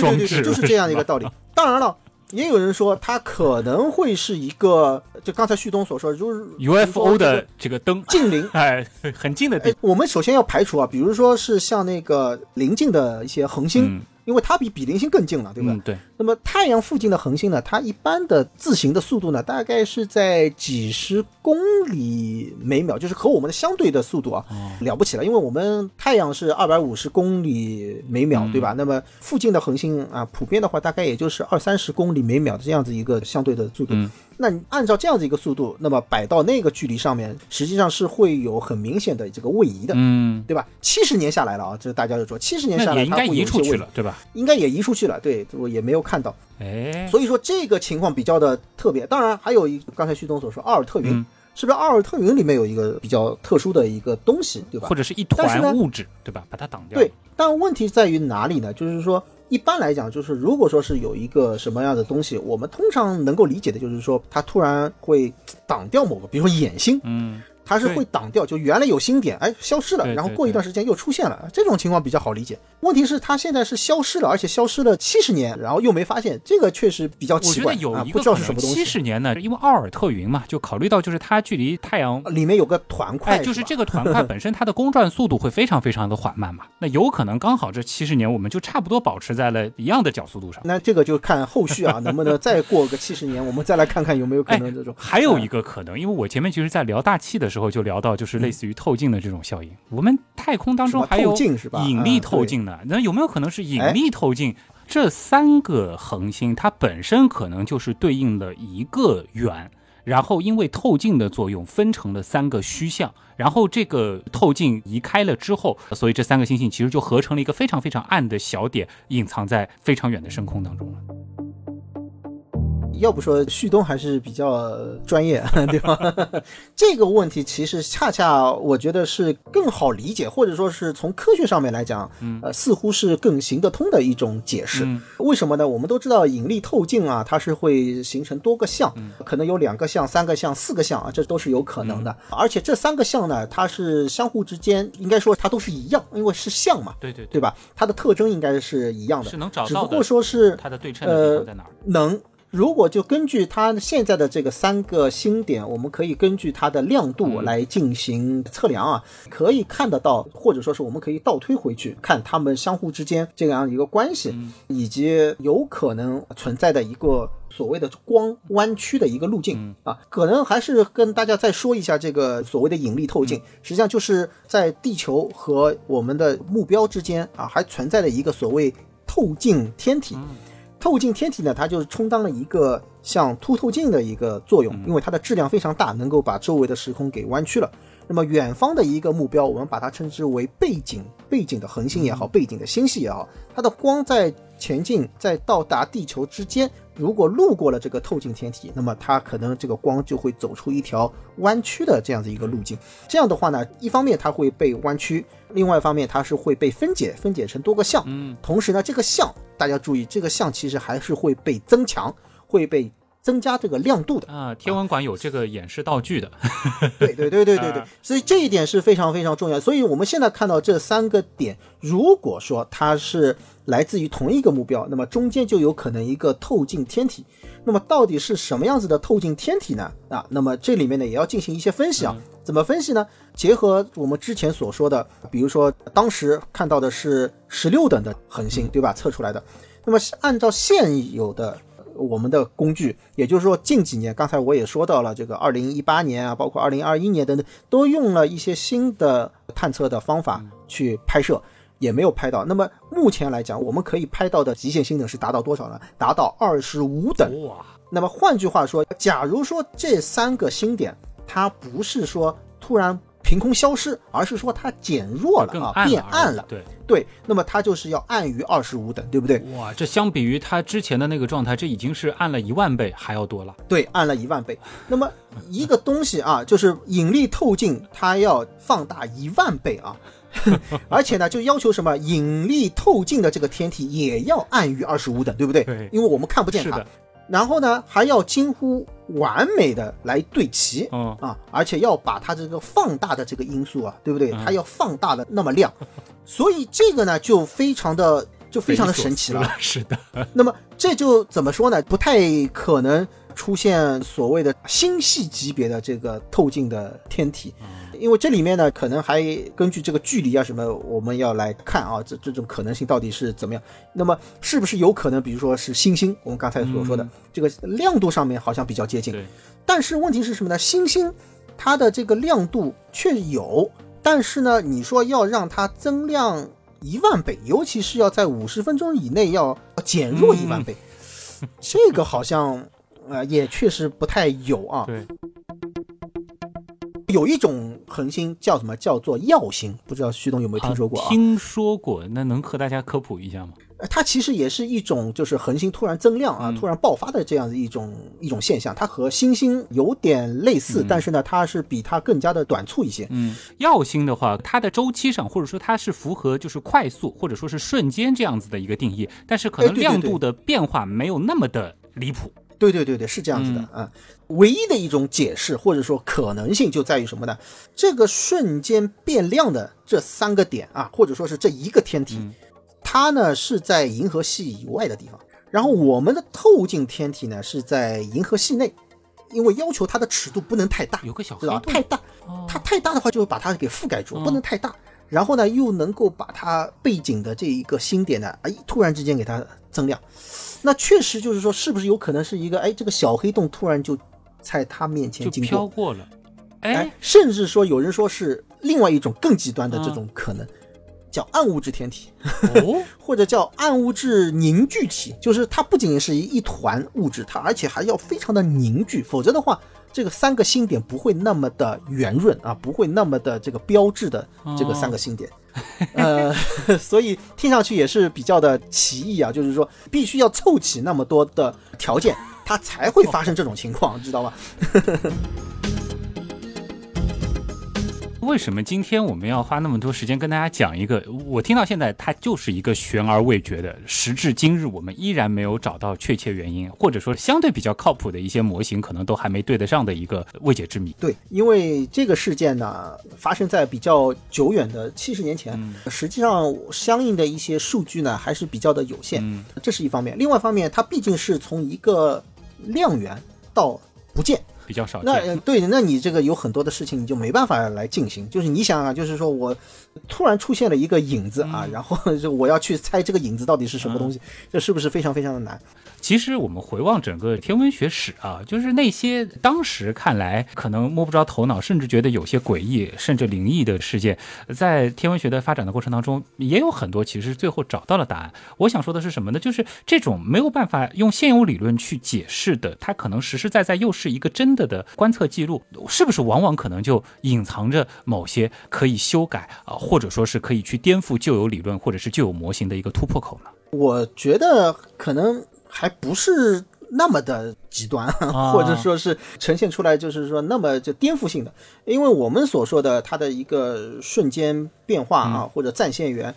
对对对就是这样的一个道理。当然了。也有人说它可能会是一个，就刚才旭东所说，就是 UFO 的这个灯，近邻，哎，很近的地哎，我们首先要排除啊，比如说是像那个邻近的一些恒星，嗯因为它比比邻星更近了，对吧？嗯，对，那么太阳附近的恒星呢，它一般的自行的速度呢，大概是在几十公里每秒，就是和我们的相对的速度啊，哦了不起了。因为我们太阳是二百五十公里每秒，嗯对吧？那么附近的恒星啊，普遍的话大概也就是二三十公里每秒的这样子一个相对的速度。嗯那你按照这样子一个速度，那么摆到那个距离上面，实际上是会有很明显的这个位移的。嗯，对吧？七十年下来了啊，这大家就说七十年下来，应该移移出去了，，对吧？应该也移出去了。对，我也没有看到。哎，所以说这个情况比较的特别。当然，还有一刚才旭东所说，奥尔特云、嗯是不是奥尔特云里面有一个比较特殊的一个东西，对吧或？者是一团物质，对吧？把它挡掉。对，但问题在于哪里呢？就是说，一般来讲，就是如果说是有一个什么样的东西，我们通常能够理解的就是说，它突然会 挡掉某个，比如说眼星，嗯，它是会挡掉，就原来有星点，哎，消失了，然后过一段时间又出现了，这种情况比较好理解。问题是它现在是消失了，而且消失了七十年，然后又没发现，这个确实比较奇怪啊，得有一个不知道是什么东西。十年呢，因为奥尔特云嘛，就考虑到就是它距离太阳。里面有个团块，哎，就是这个团块 本身它的公转速度会非常非常的缓慢嘛，那有可能刚好这七十年我们就差不多保持在了一样的角速度上。那这个就看后续啊，能不能再过个七十年，我们再来看看有没有可能这种。哎还有一个可能，因为我前面其实在聊大气的时候就聊到，就是类似于透镜的这种效应。我们太空当中还有引力嗯透镜呢，那有没有可能是引力透镜？这三个恒星它本身可能就是对应了一个圆。然后因为透镜的作用分成了三个虚像，然后这个透镜移开了之后，所以这三个星星其实就合成了一个非常非常暗的小点，隐藏在非常远的深空当中了。要不说旭东还是比较专业，对吧？这个问题其实恰恰我觉得是更好理解，或者说是从科学上面来讲，呃，似乎是更行得通的一种解释。嗯为什么呢？我们都知道引力透镜啊，它是会形成多个像，可能有两个像、三个像、四个像啊，这都是有可能的。而且这三个像呢，它是相互之间应该说它都是一样，因为是像嘛，对对对吧？它的特征应该是一样的，是能找到的只不过说是它的对称的地呃方在哪儿？能。如果就根据它现在的这个三个星点，我们可以根据它的亮度来进行测量啊，可以看得到，或者说是我们可以倒推回去看它们相互之间这样一个关系，以及有可能存在的一个所谓的光弯曲的一个路径啊，可能还是跟大家再说一下这个所谓的引力透镜，实际上就是在地球和我们的目标之间啊，还存在的一个所谓透镜天体。透镜天体呢，它就是充当了一个像凸透镜的一个作用，因为它的质量非常大，能够把周围的时空给弯曲了。那么远方的一个目标，我们把它称之为背景，背景的恒星也好，背景的星系也好，它的光在前进，在到达地球之间，如果路过了这个透镜天体，那么它可能这个光就会走出一条弯曲的这样子一个路径。这样的话呢，一方面它会被弯曲，另外一方面它是会被分解，分解成多个像。嗯，同时呢，这个像大家注意，这个像其实还是会被增强，会被增加这个亮度的。啊，天文馆有这个演示道具的。对对对对对对啊，所以这一点是非常非常重要。所以我们现在看到这三个点，如果说它是来自于同一个目标，那么中间就有可能一个透镜天体。那么到底是什么样子的透镜天体呢？啊，那么这里面呢也要进行一些分析啊。怎么分析呢？结合我们之前所说的，比如说当时看到的是十六等的恒星，对吧？测出来的。那么按照现有的我们的工具，也就是说近几年，刚才我也说到了，这个二零一八年啊，包括二零二一年等等，都用了一些新的探测的方法去拍摄，也没有拍到。那么目前来讲，我们可以拍到的极限星等是达到多少呢？达到二十五等。哇，那么换句话说，假如说这三个星点它不是说突然凭空消失，而是说它减弱了啊，变暗了，对，对，那么它就是要暗于二十五等，对不对？哇，这相比于它之前的那个状态，这已经是暗了一万倍还要多了。对，暗了一万倍。那么一个东西啊，就是引力透镜，它要放大一万倍啊，而且呢，就要求什么？引力透镜的这个天体也要暗于二十五等，对不对？对因为我们看不见它然后呢，还要近乎完美的来对齐。嗯，啊，而且要把它这个放大的这个因素啊，对不对？嗯它要放大的那么亮，所以这个呢就非常的就非常的神奇了。是的，那么这就怎么说呢？不太可能出现所谓的星系级别的这个透镜的天体，因为这里面呢，可能还根据这个距离啊什么，我们要来看啊，这这种可能性到底是怎么样？那么是不是有可能，比如说是星星？我们刚才所说的、嗯这个亮度上面好像比较接近，但是问题是什么呢？星星它的这个亮度确有，但是呢，你说要让它增亮一万倍，尤其是要在五十分钟以内要减弱一万倍，这个好像呃也确实不太有啊。对，有一种恒星叫什么？叫做耀星，不知道旭东有没有听说过啊？听说过，那能和大家科普一下吗？呃它其实也是一种就是恒星突然增亮啊、嗯突然爆发的这样的一种一种现象。它和星星有点类似，嗯但是呢，它是比它更加的短促一些。嗯，耀星的话，它的周期上，或者说它是符合就是快速或者说是瞬间这样子的一个定义，但是可能亮度的变化没有那么的离谱。对对对对对对对，是这样子的嗯啊。唯一的一种解释或者说可能性就在于什么呢？这个瞬间变亮的这三个点啊，或者说是这一个天体，嗯它呢是在银河系以外的地方，然后我们的透镜天体呢是在银河系内，因为要求它的尺度不能太大，有个小知道吧？太大，哦它太大的话就会把它给覆盖住，嗯不能太大。然后呢，又能够把它背景的这一个星点呢，哎，突然之间给它增亮。那确实就是说，是不是有可能是一个哎，这个小黑洞突然就在他面前就经过？飘过了。哎哎，，甚至说有人说是另外一种更极端的这种可能，叫暗物质天体，哦，或者叫暗物质凝聚体，就是它不仅仅是一团物质，它而且还要非常的凝聚，否则的话，这个三个星点不会那么的圆润啊，不会那么的这个标志的这个三个星点。呃，所以听上去也是比较的奇异啊，就是说必须要凑齐那么多的条件，它才会发生这种情况，知道吗？为什么今天我们要花那么多时间跟大家讲一个？我听到现在它就是一个悬而未决的，时至今日我们依然没有找到确切原因，或者说相对比较靠谱的一些模型，可能都还没对得上的一个未解之谜。对，因为这个事件呢发生在比较久远的七十年前，实际上相应的一些数据呢还是比较的有限，嗯这是一方面。另外一方面，它毕竟是从一个量源到不见，比较少那对，那你这个有很多的事情你就没办法来进行。就是你想啊，就是说我突然出现了一个影子啊，然后就我要去猜这个影子到底是什么东西，这是不是非常非常的难？其实我们回望整个天文学史啊，就是那些当时看来可能摸不着头脑，甚至觉得有些诡异甚至灵异的事件，在天文学的发展的过程当中，也有很多其实最后找到了答案。我想说的是什么呢？就是这种没有办法用现有理论去解释的，它可能实实在在又是一个真的的观测记录，是不是往往可能就隐藏着某些可以修改啊，或者说是可以去颠覆旧有理论或者是旧有模型的一个突破口呢？我觉得可能还不是那么的极端，啊或者说是呈现出来就是说那么就颠覆性的。因为我们所说的它的一个瞬间变化啊，或者暂线源。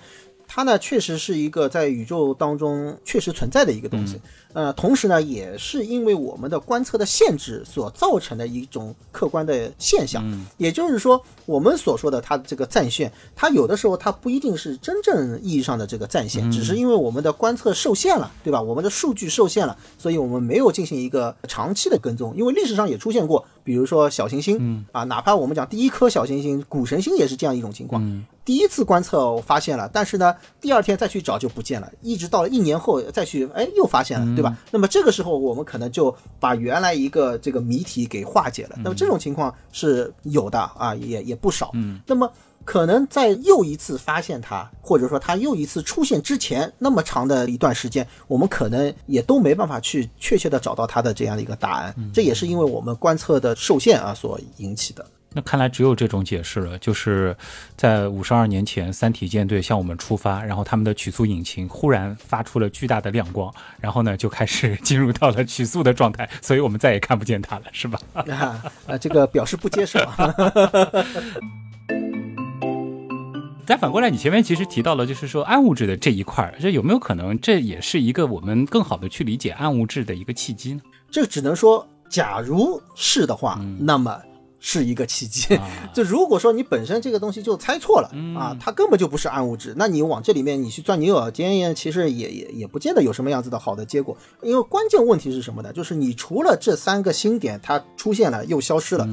它呢，确实是一个在宇宙当中确实存在的一个东西，呃，同时呢，也是因为我们的观测的限制所造成的一种客观的现象。也就是说，我们所说的它这个暂线，它有的时候它不一定是真正意义上的这个暂现，只是因为我们的观测受限了，对吧？我们的数据受限了，所以我们没有进行一个长期的跟踪。因为历史上也出现过，比如说小行星，啊，哪怕我们讲第一颗小行星谷神星也是这样一种情况。第一次观测我发现了，但是呢，第二天再去找就不见了，一直到了一年后再去，哎，又发现了，对吧？那么这个时候我们可能就把原来一个这个谜题给化解了。那么这种情况是有的啊，也也不少。嗯，那么可能在又一次发现它，或者说它又一次出现之前那么长的一段时间，我们可能也都没办法去确切的找到它的这样的一个答案。这也是因为我们观测的受限啊所引起的。那看来只有这种解释了，就是在五十二年前，三体舰队向我们出发，然后他们的曲速引擎忽然发出了巨大的亮光，然后呢就开始 进入到了曲速的状态，所以我们再也看不见它了，是吧？啊，呃，这个表示不接受。再反过来，你前面其实提到了，就是说暗物质的这一块儿，这有没有可能这也是一个我们更好的去理解暗物质的一个契机呢？这只能说，假如是的话，那么。是一个契机。就如果说你本身这个东西就猜错了啊，它根本就不是暗物质，那你往这里面你去钻牛角尖，其实也也也不见得有什么样子的好的结果。因为关键问题是什么呢？就是你除了这三个星点它出现了又消失了，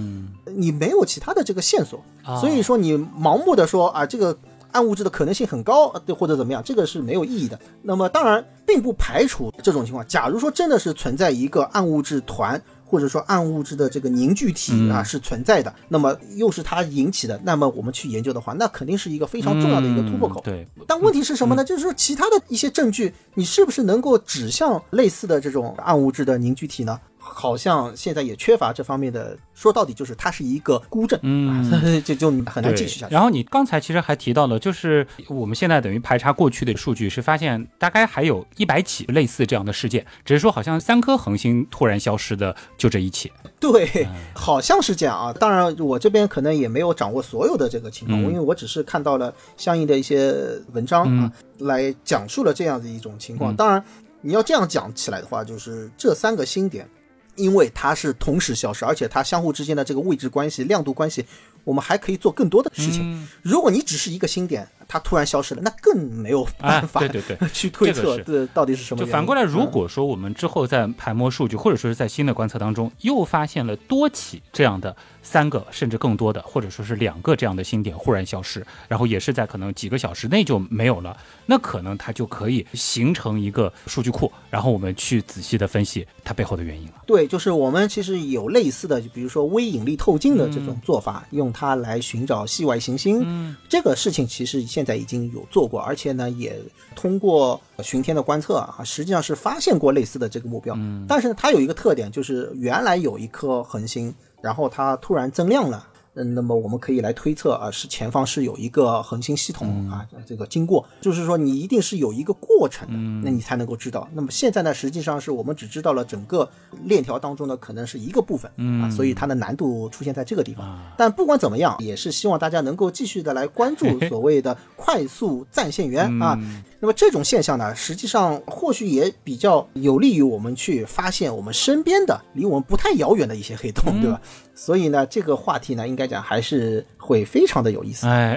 你没有其他的这个线索，所以说你盲目的说啊这个。暗物质的可能性很高，对或者怎么样，这个是没有意义的。那么当然，并不排除这种情况。假如说真的是存在一个暗物质团，或者说暗物质的这个凝聚体啊是存在的，那么又是它引起的，那么我们去研究的话，那肯定是一个非常重要的一个突破口。对。但问题是什么呢？就是说其他的一些证据，你是不是能够指向类似的这种暗物质的凝聚体呢？好像现在也缺乏这方面的，说到底就是它是一个孤证，嗯，就就很难继续下去。然后你刚才其实还提到了，就是我们现在等于排查过去的数据，是发现大概还有一百起类似这样的事件，只是说好像三颗恒星突然消失的就这一起。对，好像是这样啊。当然，我这边可能也没有掌握所有的这个情况，因为我只是看到了相应的一些文章啊，来讲述了这样的一种情况。当然，你要这样讲起来的话，就是这三个星点。因为它是同时消失，而且它相互之间的这个位置关系、亮度关系，我们还可以做更多的事情。如果你只是一个星点，它突然消失了，那更没有办法对对对 去推测这到底是什么。就反过来，如果说我们之后在排摸数据，或者说是在新的观测当中，又发现了多起这样的三个甚至更多的，或者说是两个这样的星点忽然消失，然后也是在可能几个小时内就没有了，那可能它就可以形成一个数据库，然后我们去仔细的分析它背后的原因了。对，就是我们其实有类似的，就比如说微引力透镜的这种做法，用它来寻找系外行星。嗯，这个事情其实现在已经有做过，而且呢，也通过巡天的观测啊，实际上是发现过类似的这个目标。嗯，但是呢，它有一个特点，就是原来有一颗恒星，然后它突然增亮了。嗯，那么我们可以来推测啊，是前方是有一个恒星系统啊，这个经过，就是说你一定是有一个过程的，那你才能够知道。那么现在呢，实际上是我们只知道了整个链条当中呢，可能是一个部分啊，所以它的难度出现在这个地方。但不管怎么样，也是希望大家能够继续的来关注所谓的快速暂线源啊。那么这种现象呢，实际上或许也比较有利于我们去发现我们身边的离我们不太遥远的一些黑洞，对吧？所以呢，这个话题呢，应该讲还是会非常的有意思。哎。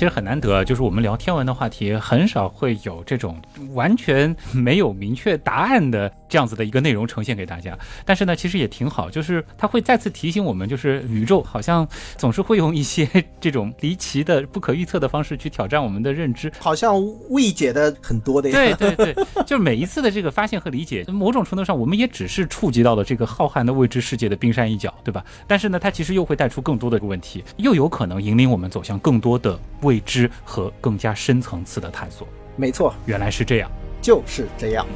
其实很难得，就是我们聊天文的话题，很少会有这种完全没有明确答案的这样子的一个内容呈现给大家。但是呢，其实也挺好，就是它会再次提醒我们，就是宇宙好像总是会用一些这种离奇的、不可预测的方式去挑战我们的认知，好像未解的很多的。对对对，就是每一次的这个发现和理解，某种程度上，我们也只是触及到了这个浩瀚的未知世界的冰山一角，对吧？但是呢，它其实又会带出更多的问题，又有可能引领我们走向更多的。未知和更加深层次的探索，没错，原来是这样，就是这样。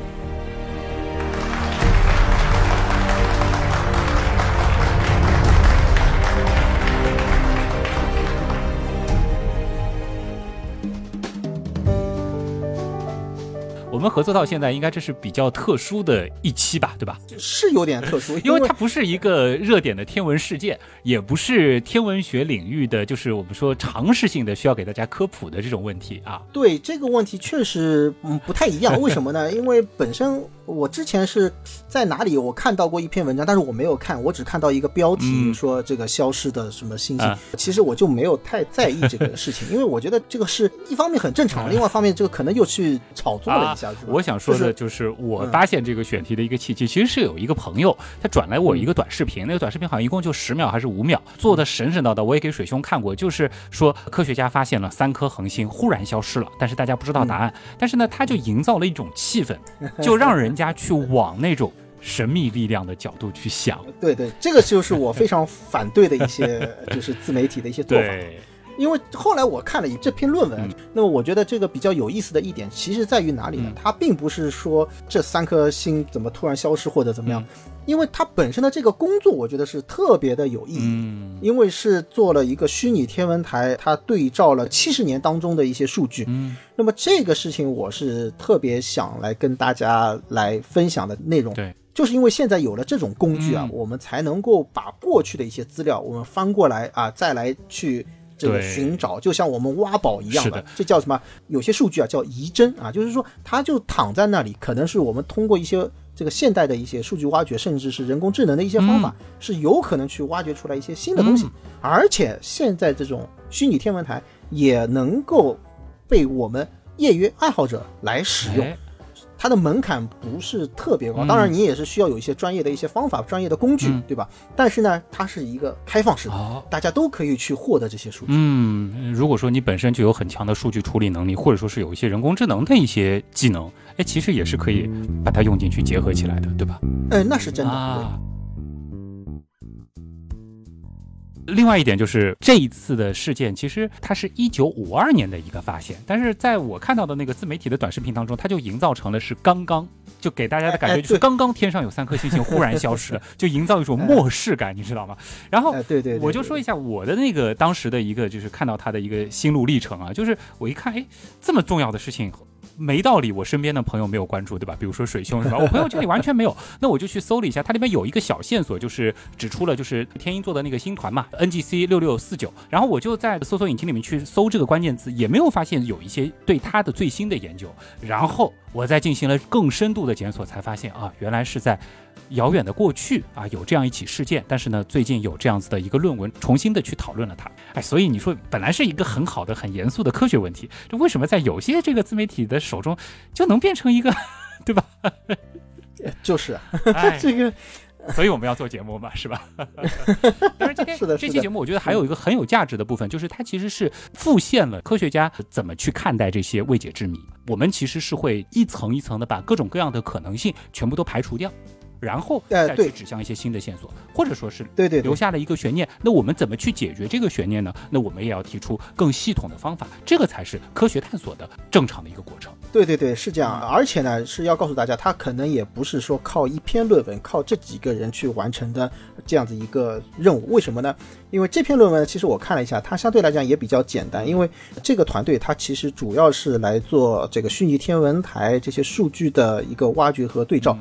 们合作到现在，应该这是比较特殊的一期吧，对吧？是有点特殊，因为它不是一个热点的天文事件，也不是天文学领域的，就是我们说常识性的需要给大家科普的这种问题啊。对这个问题确实嗯不太一样，为什么呢？因为本身。我之前是在哪里？我看到过一篇文章，但是我没有看，我只看到一个标题说这个消失的什么星星。其实我就没有太在意这个事情，因为我觉得这个是一方面很正常，另外一方面这个可能又去炒作了一下。我想说的就是，我发现这个选题的一个契机，其实是有一个朋友他转来我一个短视频，那个短视频好像一共就十秒还是五秒，做的神神叨叨。我也给水兄看过，就是说科学家发现了三颗恒星忽然消失了，但是大家不知道答案。但是呢，他就营造了一种气氛，就让人。家去往那种神秘力量的角度去想，对对，这个就是我非常反对的一些，就是自媒体的一些做法。因为后来我看了这篇论文，那么我觉得这个比较有意思的一点，其实在于哪里呢？它并不是说这三颗星怎么突然消失或者怎么样，因为它本身的这个工作，我觉得是特别的有意义。因为是做了一个虚拟天文台，它对照了七十年当中的一些数据。嗯，那么这个事情我是特别想来跟大家来分享的内容。对，就是因为现在有了这种工具啊，我们才能够把过去的一些资料我们翻过来啊，再来去。这个寻找就像我们挖宝一样的，这叫什么？有些数据啊叫遗真啊，就是说它就躺在那里，可能是我们通过一些这个现代的一些数据挖掘，甚至是人工智能的一些方法，是有可能去挖掘出来一些新的东西。而且现在这种虚拟天文台也能够被我们业余爱好者来使用。它的门槛不是特别高，当然你也是需要有一些专业的一些方法、专业的工具，对吧？但是呢，它是一个开放式的，大家都可以去获得这些数据。嗯，如果说你本身就有很强的数据处理能力，或者说是有一些人工智能的一些技能，哎，其实也是可以把它用进去结合起来的，对吧？嗯，那是真的。另外一点就是这一次的事件，其实它是一九五二年的一个发现，但是在我看到的那个自媒体的短视频当中，它就营造成了是刚刚，就给大家的感觉就是刚刚天上有三颗星星忽然消失了，就营造一种末世感，你知道吗？然后，对对，我就说一下我的那个当时的一个就是看到他的一个心路历程啊，就是我一看，哎，这么重要的事情。没道理，我身边的朋友没有关注，对吧？比如说水兄是吧？我朋友圈里完全没有。那我就去搜了一下，它里面有一个小线索，就是指出了就是天鹰座的那个星团嘛，NGC 六六四九。然后我就在搜索引擎里面去搜这个关键字，也没有发现有一些对它的最新的研究。然后我再进行了更深度的检索，才发现啊，原来是在。遥远的过去啊，有这样一起事件，但是呢，最近有这样子的一个论文，重新的去讨论了它。哎，所以你说本来是一个很好的、很严肃的科学问题，这为什么在有些这个自媒体的手中就能变成一个，对吧？就是，这个，所以我们要做节目嘛，是吧？但是今天这期节目，我觉得还有一个很有价值的部分，就是它其实是复现了科学家怎么去看待这些未解之谜。我们其实是会一层一层的把各种各样的可能性全部都排除掉。然后再去指向一些新的线索，或者说是对对留下了一个悬念。那我们怎么去解决这个悬念呢？那我们也要提出更系统的方法，这个才是科学探索的正常的一个过程。对对对，是这样。而且呢，是要告诉大家，他可能也不是说靠一篇论文，靠这几个人去完成的这样子一个任务。为什么呢？因为这篇论文其实我看了一下，它相对来讲也比较简单。因为这个团队它其实主要是来做这个虚拟天文台这些数据的一个挖掘和对照。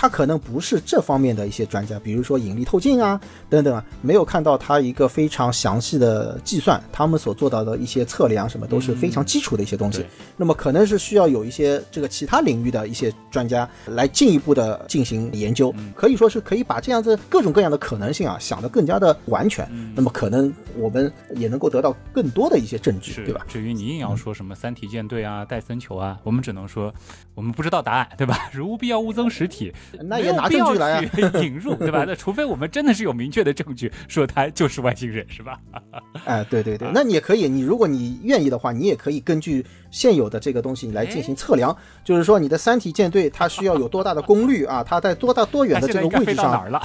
他可能不是这方面的一些专家，比如说引力透镜啊等等啊，没有看到他一个非常详细的计算，他们所做到的一些测量什么都是非常基础的一些东西。那么可能是需要有一些这个其他领域的一些专家来进一步的进行研究，可以说是可以把这样子各种各样的可能性啊想得更加的完全。那么可能我们也能够得到更多的一些证据，对吧？至于你硬要说什么三体舰队啊、戴森球啊，我们只能说我们不知道答案，对吧？如无必要，勿增实体。那也拿证据来啊 引入，对吧？那除非我们真的是有明确的证据说他就是外星人，是吧？哎，对对对，那你也可以，你如果你愿意的话，你也可以根据现有的这个东西来进行测量，就是说你的三体舰队它需要有多大的功率啊？它在多大多远的这个位置上？哪儿了？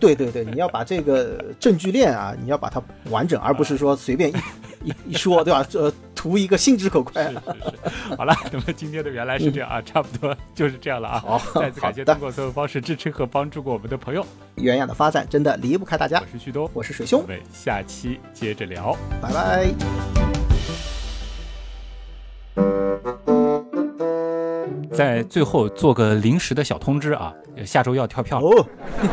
对对对，你要把这个证据链啊，你要把它完整，而不是说随便一一一说，对吧？呃。图一个心直口快。是是是，好了，那么今天的原来是这样啊，差不多就是这样了啊。好，再次感谢通过所有方式支持和帮助过我们的朋友。原雅的发展真的离不开大家。我是旭东，我是水兄，我们下期接着聊，拜拜。在最后做个临时的小通知啊，下周要跳票了。哦，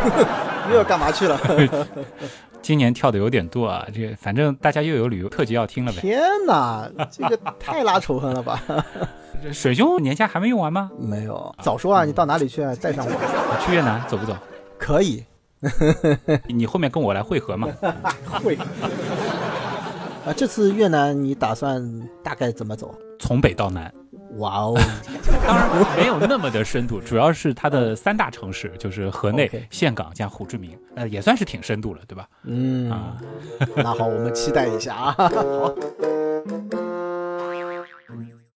又要干嘛去了？今年跳的有点多啊，这反正大家又有旅游特辑要听了呗。天哪，这个太拉仇恨了吧？这 水兄年假还没用完吗？没有，早说啊！你到哪里去啊？带上我。去越南走不走？可以，你后面跟我来会合嘛？会。啊，这次越南你打算大概怎么走？从北到南。哇哦，当然没有那么的深度，主要是它的三大城市就是河内、岘港加胡志明，呃，也算是挺深度了，对吧？嗯啊，那好，我们期待一下啊，好。